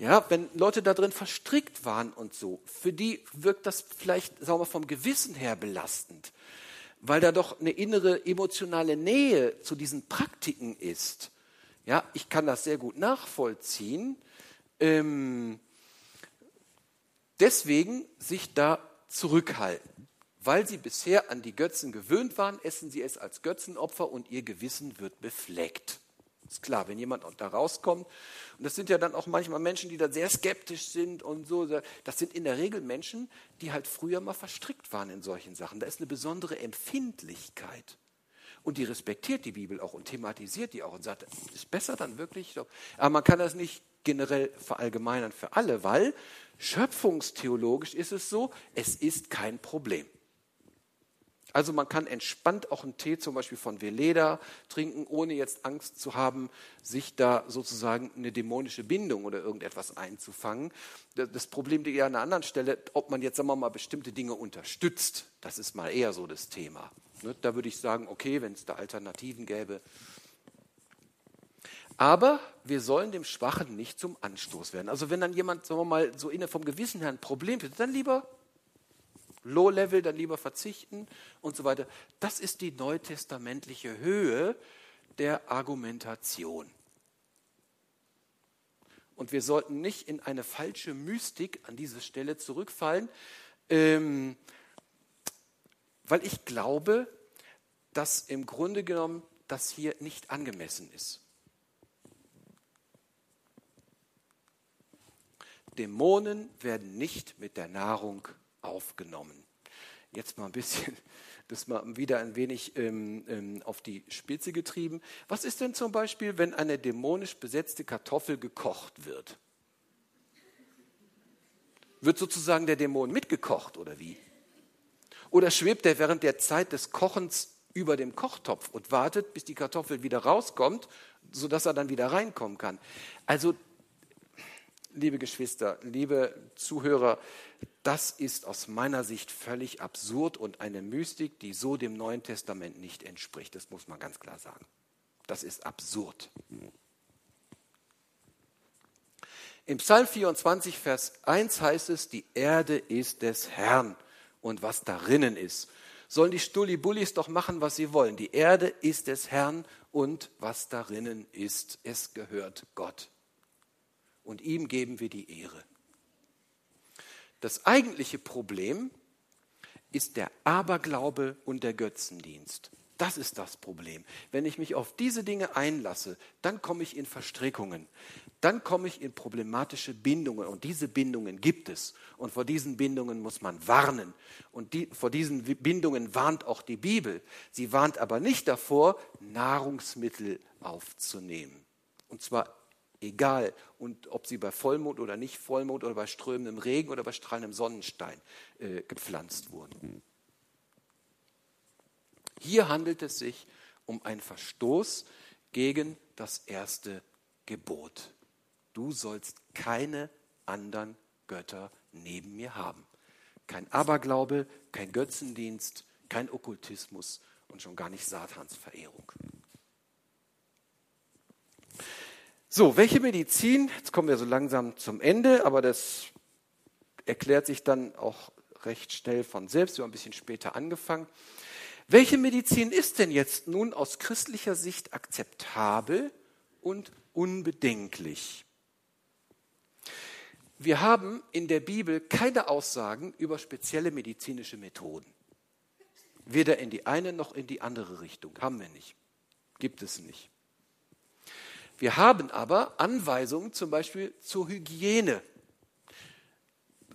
Ja, wenn Leute da drin verstrickt waren und so, für die wirkt das vielleicht, sagen vom Gewissen her belastend weil da doch eine innere emotionale Nähe zu diesen Praktiken ist. Ja, ich kann das sehr gut nachvollziehen. Ähm, deswegen sich da zurückhalten. Weil sie bisher an die Götzen gewöhnt waren, essen sie es als Götzenopfer und ihr Gewissen wird befleckt. Ist klar, wenn jemand da rauskommt, und das sind ja dann auch manchmal Menschen, die da sehr skeptisch sind und so, das sind in der Regel Menschen, die halt früher mal verstrickt waren in solchen Sachen. Da ist eine besondere Empfindlichkeit. Und die respektiert die Bibel auch und thematisiert die auch und sagt, ist besser dann wirklich. Aber man kann das nicht generell verallgemeinern für alle, weil schöpfungstheologisch ist es so, es ist kein Problem. Also man kann entspannt auch einen Tee zum Beispiel von Veleda trinken, ohne jetzt Angst zu haben, sich da sozusagen eine dämonische Bindung oder irgendetwas einzufangen. Das Problem liegt ja an einer anderen Stelle, ob man jetzt, sagen wir mal, bestimmte Dinge unterstützt. Das ist mal eher so das Thema. Ne, da würde ich sagen, okay, wenn es da Alternativen gäbe. Aber wir sollen dem Schwachen nicht zum Anstoß werden. Also wenn dann jemand, sagen wir mal, so inne vom Gewissen her ein Problem hat, dann lieber Low Level, dann lieber verzichten und so weiter. Das ist die neutestamentliche Höhe der Argumentation. Und wir sollten nicht in eine falsche Mystik an diese Stelle zurückfallen, ähm, weil ich glaube, dass im Grunde genommen das hier nicht angemessen ist. Dämonen werden nicht mit der Nahrung aufgenommen. Jetzt mal ein bisschen, <laughs> das mal wieder ein wenig ähm, ähm, auf die Spitze getrieben. Was ist denn zum Beispiel, wenn eine dämonisch besetzte Kartoffel gekocht wird? Wird sozusagen der Dämon mitgekocht oder wie? Oder schwebt er während der Zeit des Kochens über dem Kochtopf und wartet, bis die Kartoffel wieder rauskommt, sodass er dann wieder reinkommen kann? Also, liebe Geschwister, liebe Zuhörer, das ist aus meiner Sicht völlig absurd und eine Mystik, die so dem Neuen Testament nicht entspricht. Das muss man ganz klar sagen. Das ist absurd. Im Psalm 24, Vers 1 heißt es, die Erde ist des Herrn und was darinnen ist. Sollen die Stullibullis doch machen, was sie wollen. Die Erde ist des Herrn und was darinnen ist. Es gehört Gott. Und ihm geben wir die Ehre. Das eigentliche Problem ist der Aberglaube und der Götzendienst. Das ist das Problem. Wenn ich mich auf diese Dinge einlasse, dann komme ich in Verstrickungen dann komme ich in problematische Bindungen. Und diese Bindungen gibt es. Und vor diesen Bindungen muss man warnen. Und die, vor diesen Bindungen warnt auch die Bibel. Sie warnt aber nicht davor, Nahrungsmittel aufzunehmen. Und zwar egal, und ob sie bei Vollmond oder nicht Vollmond oder bei strömendem Regen oder bei strahlendem Sonnenstein äh, gepflanzt wurden. Hier handelt es sich um einen Verstoß gegen das erste Gebot du sollst keine anderen Götter neben mir haben. Kein Aberglaube, kein Götzendienst, kein Okkultismus und schon gar nicht Satansverehrung. So, welche Medizin? Jetzt kommen wir so langsam zum Ende, aber das erklärt sich dann auch recht schnell von selbst. Wir haben ein bisschen später angefangen. Welche Medizin ist denn jetzt nun aus christlicher Sicht akzeptabel und unbedenklich? Wir haben in der Bibel keine Aussagen über spezielle medizinische Methoden. Weder in die eine noch in die andere Richtung. Haben wir nicht. Gibt es nicht. Wir haben aber Anweisungen zum Beispiel zur Hygiene.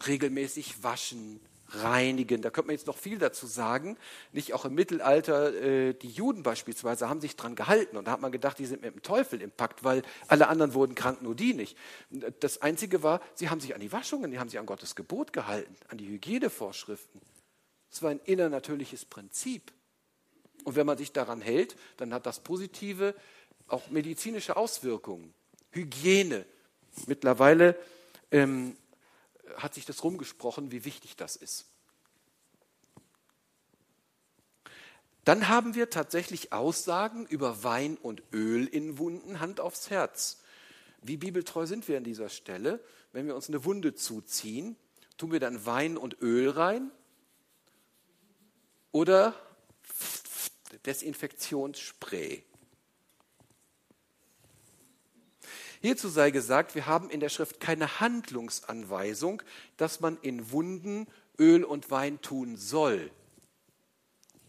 Regelmäßig waschen, reinigen. Da könnte man jetzt noch viel dazu sagen. Nicht auch im Mittelalter, äh, die Juden beispielsweise haben sich dran gehalten und da hat man gedacht, die sind mit dem Teufel im Pakt, weil alle anderen wurden krank, nur die nicht. Das Einzige war, sie haben sich an die Waschungen, die haben sich an Gottes Gebot gehalten, an die Hygienevorschriften. Das war ein innernatürliches Prinzip. Und wenn man sich daran hält, dann hat das positive, auch medizinische Auswirkungen. Hygiene. Mittlerweile ähm, hat sich das rumgesprochen, wie wichtig das ist. Dann haben wir tatsächlich Aussagen über Wein und Öl in Wunden, Hand aufs Herz. Wie bibeltreu sind wir an dieser Stelle? Wenn wir uns eine Wunde zuziehen, tun wir dann Wein und Öl rein? Oder Desinfektionsspray? Hierzu sei gesagt, wir haben in der Schrift keine Handlungsanweisung, dass man in Wunden Öl und Wein tun soll.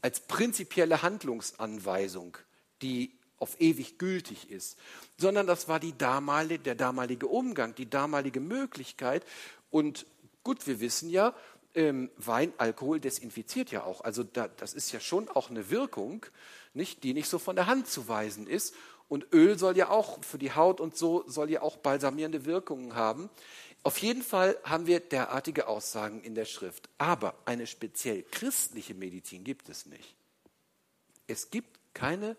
als prinzipielle Handlungsanweisung, die auf ewig gültig ist, sondern das war die damalige, der damalige Umgang, die damalige Möglichkeit. Und gut, wir wissen ja, ähm, Wein, Alkohol desinfiziert ja auch. Also da, das ist ja schon auch eine Wirkung, nicht, die nicht so von der Hand zu weisen ist. Und Öl soll ja auch für die Haut und so soll ja auch balsamierende Wirkungen haben. Auf jeden Fall haben wir derartige Aussagen in der Schrift. Aber eine speziell christliche Medizin gibt es nicht. Es gibt keine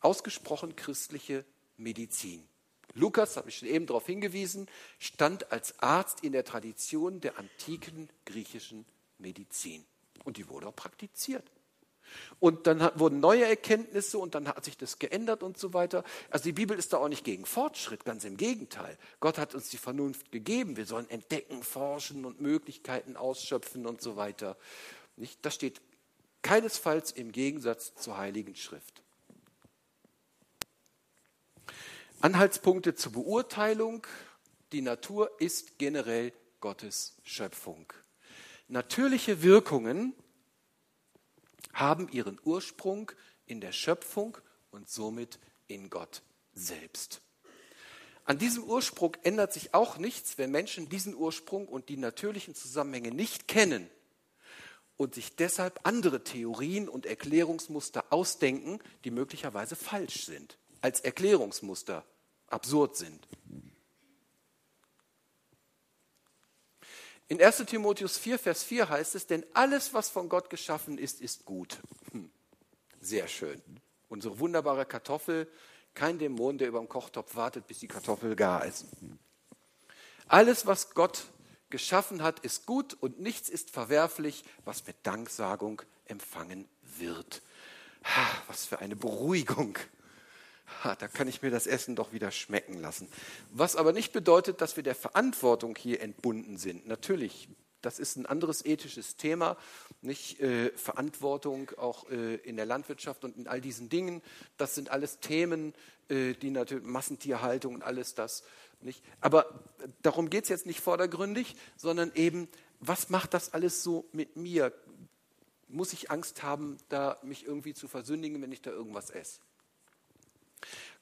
ausgesprochen christliche Medizin. Lukas, habe ich schon eben darauf hingewiesen, stand als Arzt in der Tradition der antiken griechischen Medizin. Und die wurde auch praktiziert. Und dann wurden neue Erkenntnisse und dann hat sich das geändert und so weiter. Also die Bibel ist da auch nicht gegen Fortschritt, ganz im Gegenteil. Gott hat uns die Vernunft gegeben. Wir sollen entdecken, forschen und Möglichkeiten ausschöpfen und so weiter. Nicht? Das steht keinesfalls im Gegensatz zur Heiligen Schrift. Anhaltspunkte zur Beurteilung. Die Natur ist generell Gottes Schöpfung. Natürliche Wirkungen haben ihren Ursprung in der Schöpfung und somit in Gott selbst. An diesem Ursprung ändert sich auch nichts, wenn Menschen diesen Ursprung und die natürlichen Zusammenhänge nicht kennen und sich deshalb andere Theorien und Erklärungsmuster ausdenken, die möglicherweise falsch sind, als Erklärungsmuster absurd sind. In 1 Timotheus 4, Vers 4 heißt es, denn alles, was von Gott geschaffen ist, ist gut. Hm. Sehr schön. Unsere wunderbare Kartoffel, kein Dämon, der über dem Kochtopf wartet, bis die Kartoffel gar ist. Alles, was Gott geschaffen hat, ist gut und nichts ist verwerflich, was mit Danksagung empfangen wird. Was für eine Beruhigung ha, da kann ich mir das Essen doch wieder schmecken lassen. Was aber nicht bedeutet, dass wir der Verantwortung hier entbunden sind. Natürlich, das ist ein anderes ethisches Thema, nicht äh, Verantwortung auch äh, in der Landwirtschaft und in all diesen Dingen. Das sind alles Themen, äh, die natürlich Massentierhaltung und alles das nicht. Aber darum geht es jetzt nicht vordergründig, sondern eben, was macht das alles so mit mir? Muss ich Angst haben, da mich irgendwie zu versündigen, wenn ich da irgendwas esse?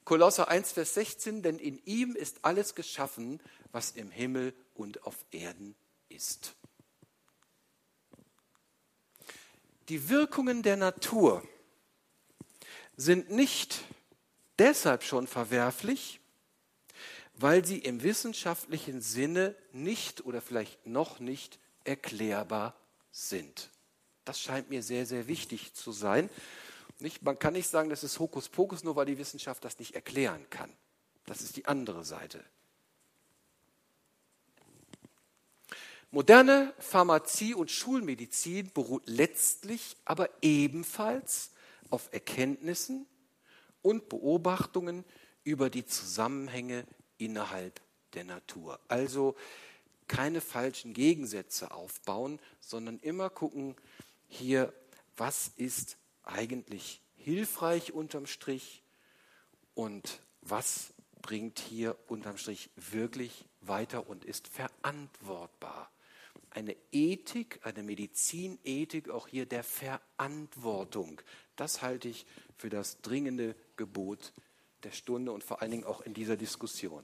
Kolosser 1, Vers 16, denn in ihm ist alles geschaffen, was im Himmel und auf Erden ist. Die Wirkungen der Natur sind nicht deshalb schon verwerflich, weil sie im wissenschaftlichen Sinne nicht oder vielleicht noch nicht erklärbar sind. Das scheint mir sehr, sehr wichtig zu sein. Nicht? Man kann nicht sagen, das ist Hokuspokus, nur weil die Wissenschaft das nicht erklären kann. Das ist die andere Seite. Moderne Pharmazie und Schulmedizin beruht letztlich aber ebenfalls auf Erkenntnissen und Beobachtungen über die Zusammenhänge innerhalb der Natur. Also keine falschen Gegensätze aufbauen, sondern immer gucken, hier, was ist eigentlich hilfreich unterm Strich und was bringt hier unterm Strich wirklich weiter und ist verantwortbar. Eine Ethik, eine Medizinethik auch hier der Verantwortung. Das halte ich für das dringende Gebot der Stunde und vor allen Dingen auch in dieser Diskussion.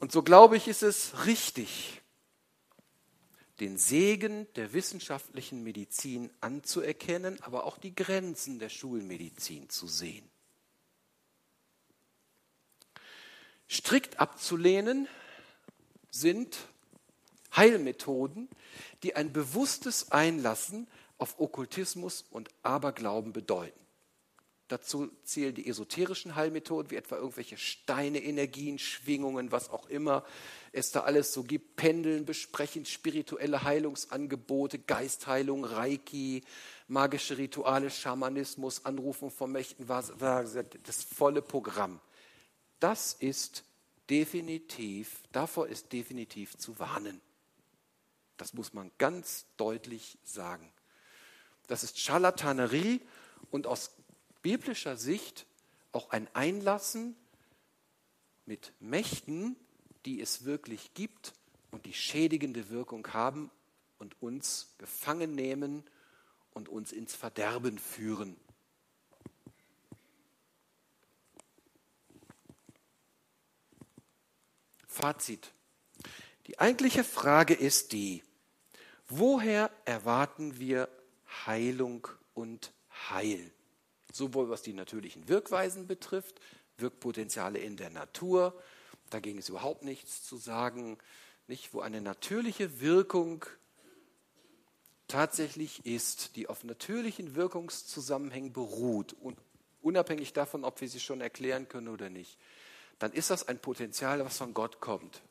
Und so glaube ich, ist es richtig, den Segen der wissenschaftlichen Medizin anzuerkennen, aber auch die Grenzen der Schulmedizin zu sehen. Strikt abzulehnen sind Heilmethoden, die ein bewusstes Einlassen auf Okkultismus und Aberglauben bedeuten. Dazu zählen die esoterischen Heilmethoden, wie etwa irgendwelche Steine, Energien, Schwingungen, was auch immer es da alles so gibt. Pendeln besprechen, spirituelle Heilungsangebote, Geistheilung, Reiki, magische Rituale, Schamanismus, Anrufen von Mächten, das volle Programm. Das ist definitiv, davor ist definitiv zu warnen. Das muss man ganz deutlich sagen. Das ist Scharlatanerie und aus biblischer Sicht auch ein Einlassen mit Mächten, die es wirklich gibt und die schädigende Wirkung haben und uns gefangen nehmen und uns ins Verderben führen. Fazit. Die eigentliche Frage ist die, woher erwarten wir Heilung und Heil? Sowohl was die natürlichen Wirkweisen betrifft, Wirkpotenziale in der Natur, dagegen ist überhaupt nichts zu sagen, nicht, wo eine natürliche Wirkung tatsächlich ist, die auf natürlichen Wirkungszusammenhängen beruht, und unabhängig davon, ob wir sie schon erklären können oder nicht, dann ist das ein Potenzial, was von Gott kommt,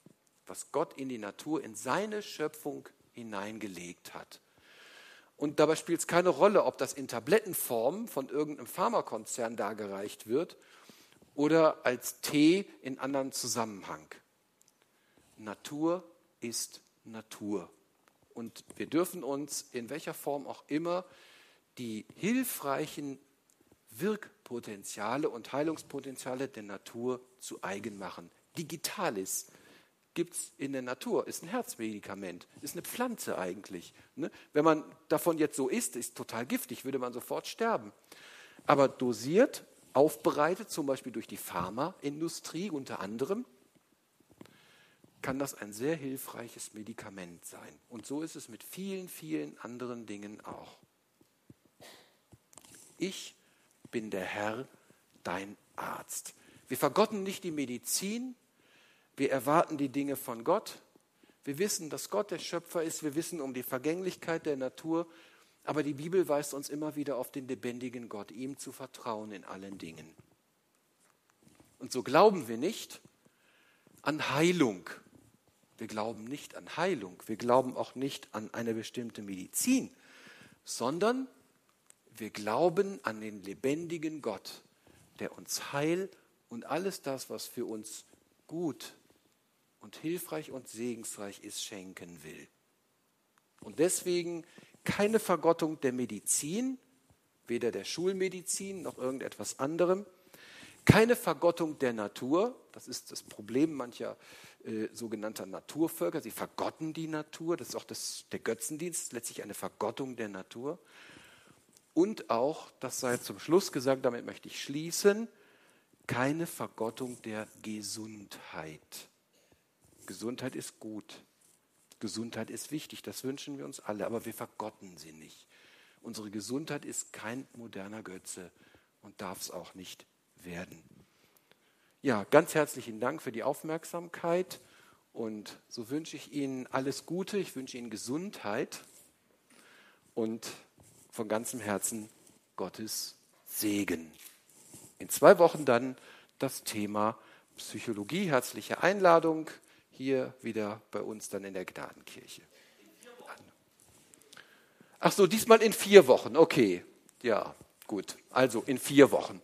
was Gott in die Natur, in seine Schöpfung hineingelegt hat. Und dabei spielt es keine Rolle, ob das in Tablettenform von irgendeinem Pharmakonzern dargereicht wird oder als Tee in anderen Zusammenhang. Natur ist Natur. Und wir dürfen uns in welcher Form auch immer die hilfreichen Wirkpotenziale und Heilungspotenziale der Natur zu eigen machen. Digitalis gibt es in der Natur, ist ein Herzmedikament, ist eine Pflanze eigentlich. Ne? Wenn man davon jetzt so isst, ist total giftig, würde man sofort sterben. Aber dosiert, aufbereitet, zum Beispiel durch die Pharmaindustrie unter anderem, kann das ein sehr hilfreiches Medikament sein. Und so ist es mit vielen, vielen anderen Dingen auch. Ich bin der Herr, dein Arzt. Wir vergotten nicht die Medizin, wir erwarten die Dinge von Gott. Wir wissen, dass Gott der Schöpfer ist, wir wissen um die Vergänglichkeit der Natur, aber die Bibel weist uns immer wieder auf den lebendigen Gott, ihm zu vertrauen in allen Dingen. Und so glauben wir nicht an Heilung. Wir glauben nicht an Heilung. Wir glauben auch nicht an eine bestimmte Medizin, sondern wir glauben an den lebendigen Gott, der uns Heil und alles das, was für uns gut und hilfreich und segensreich ist, schenken will. Und deswegen keine Vergottung der Medizin, weder der Schulmedizin noch irgendetwas anderem, keine Vergottung der Natur, das ist das Problem mancher äh, sogenannter Naturvölker, sie vergotten die Natur, das ist auch das, der Götzendienst, letztlich eine Vergottung der Natur. Und auch, das sei zum Schluss gesagt, damit möchte ich schließen, keine Vergottung der Gesundheit. Gesundheit ist gut. Gesundheit ist wichtig, das wünschen wir uns alle, aber wir vergotten sie nicht. Unsere Gesundheit ist kein moderner Götze und darf es auch nicht werden. Ja, ganz herzlichen Dank für die Aufmerksamkeit und so wünsche ich Ihnen alles Gute, ich wünsche Ihnen Gesundheit und von ganzem Herzen Gottes Segen. In zwei Wochen dann das Thema Psychologie. Herzliche Einladung hier wieder bei uns dann in der Gnadenkirche. Ach so, diesmal in vier Wochen. Okay, ja, gut. Also in vier Wochen.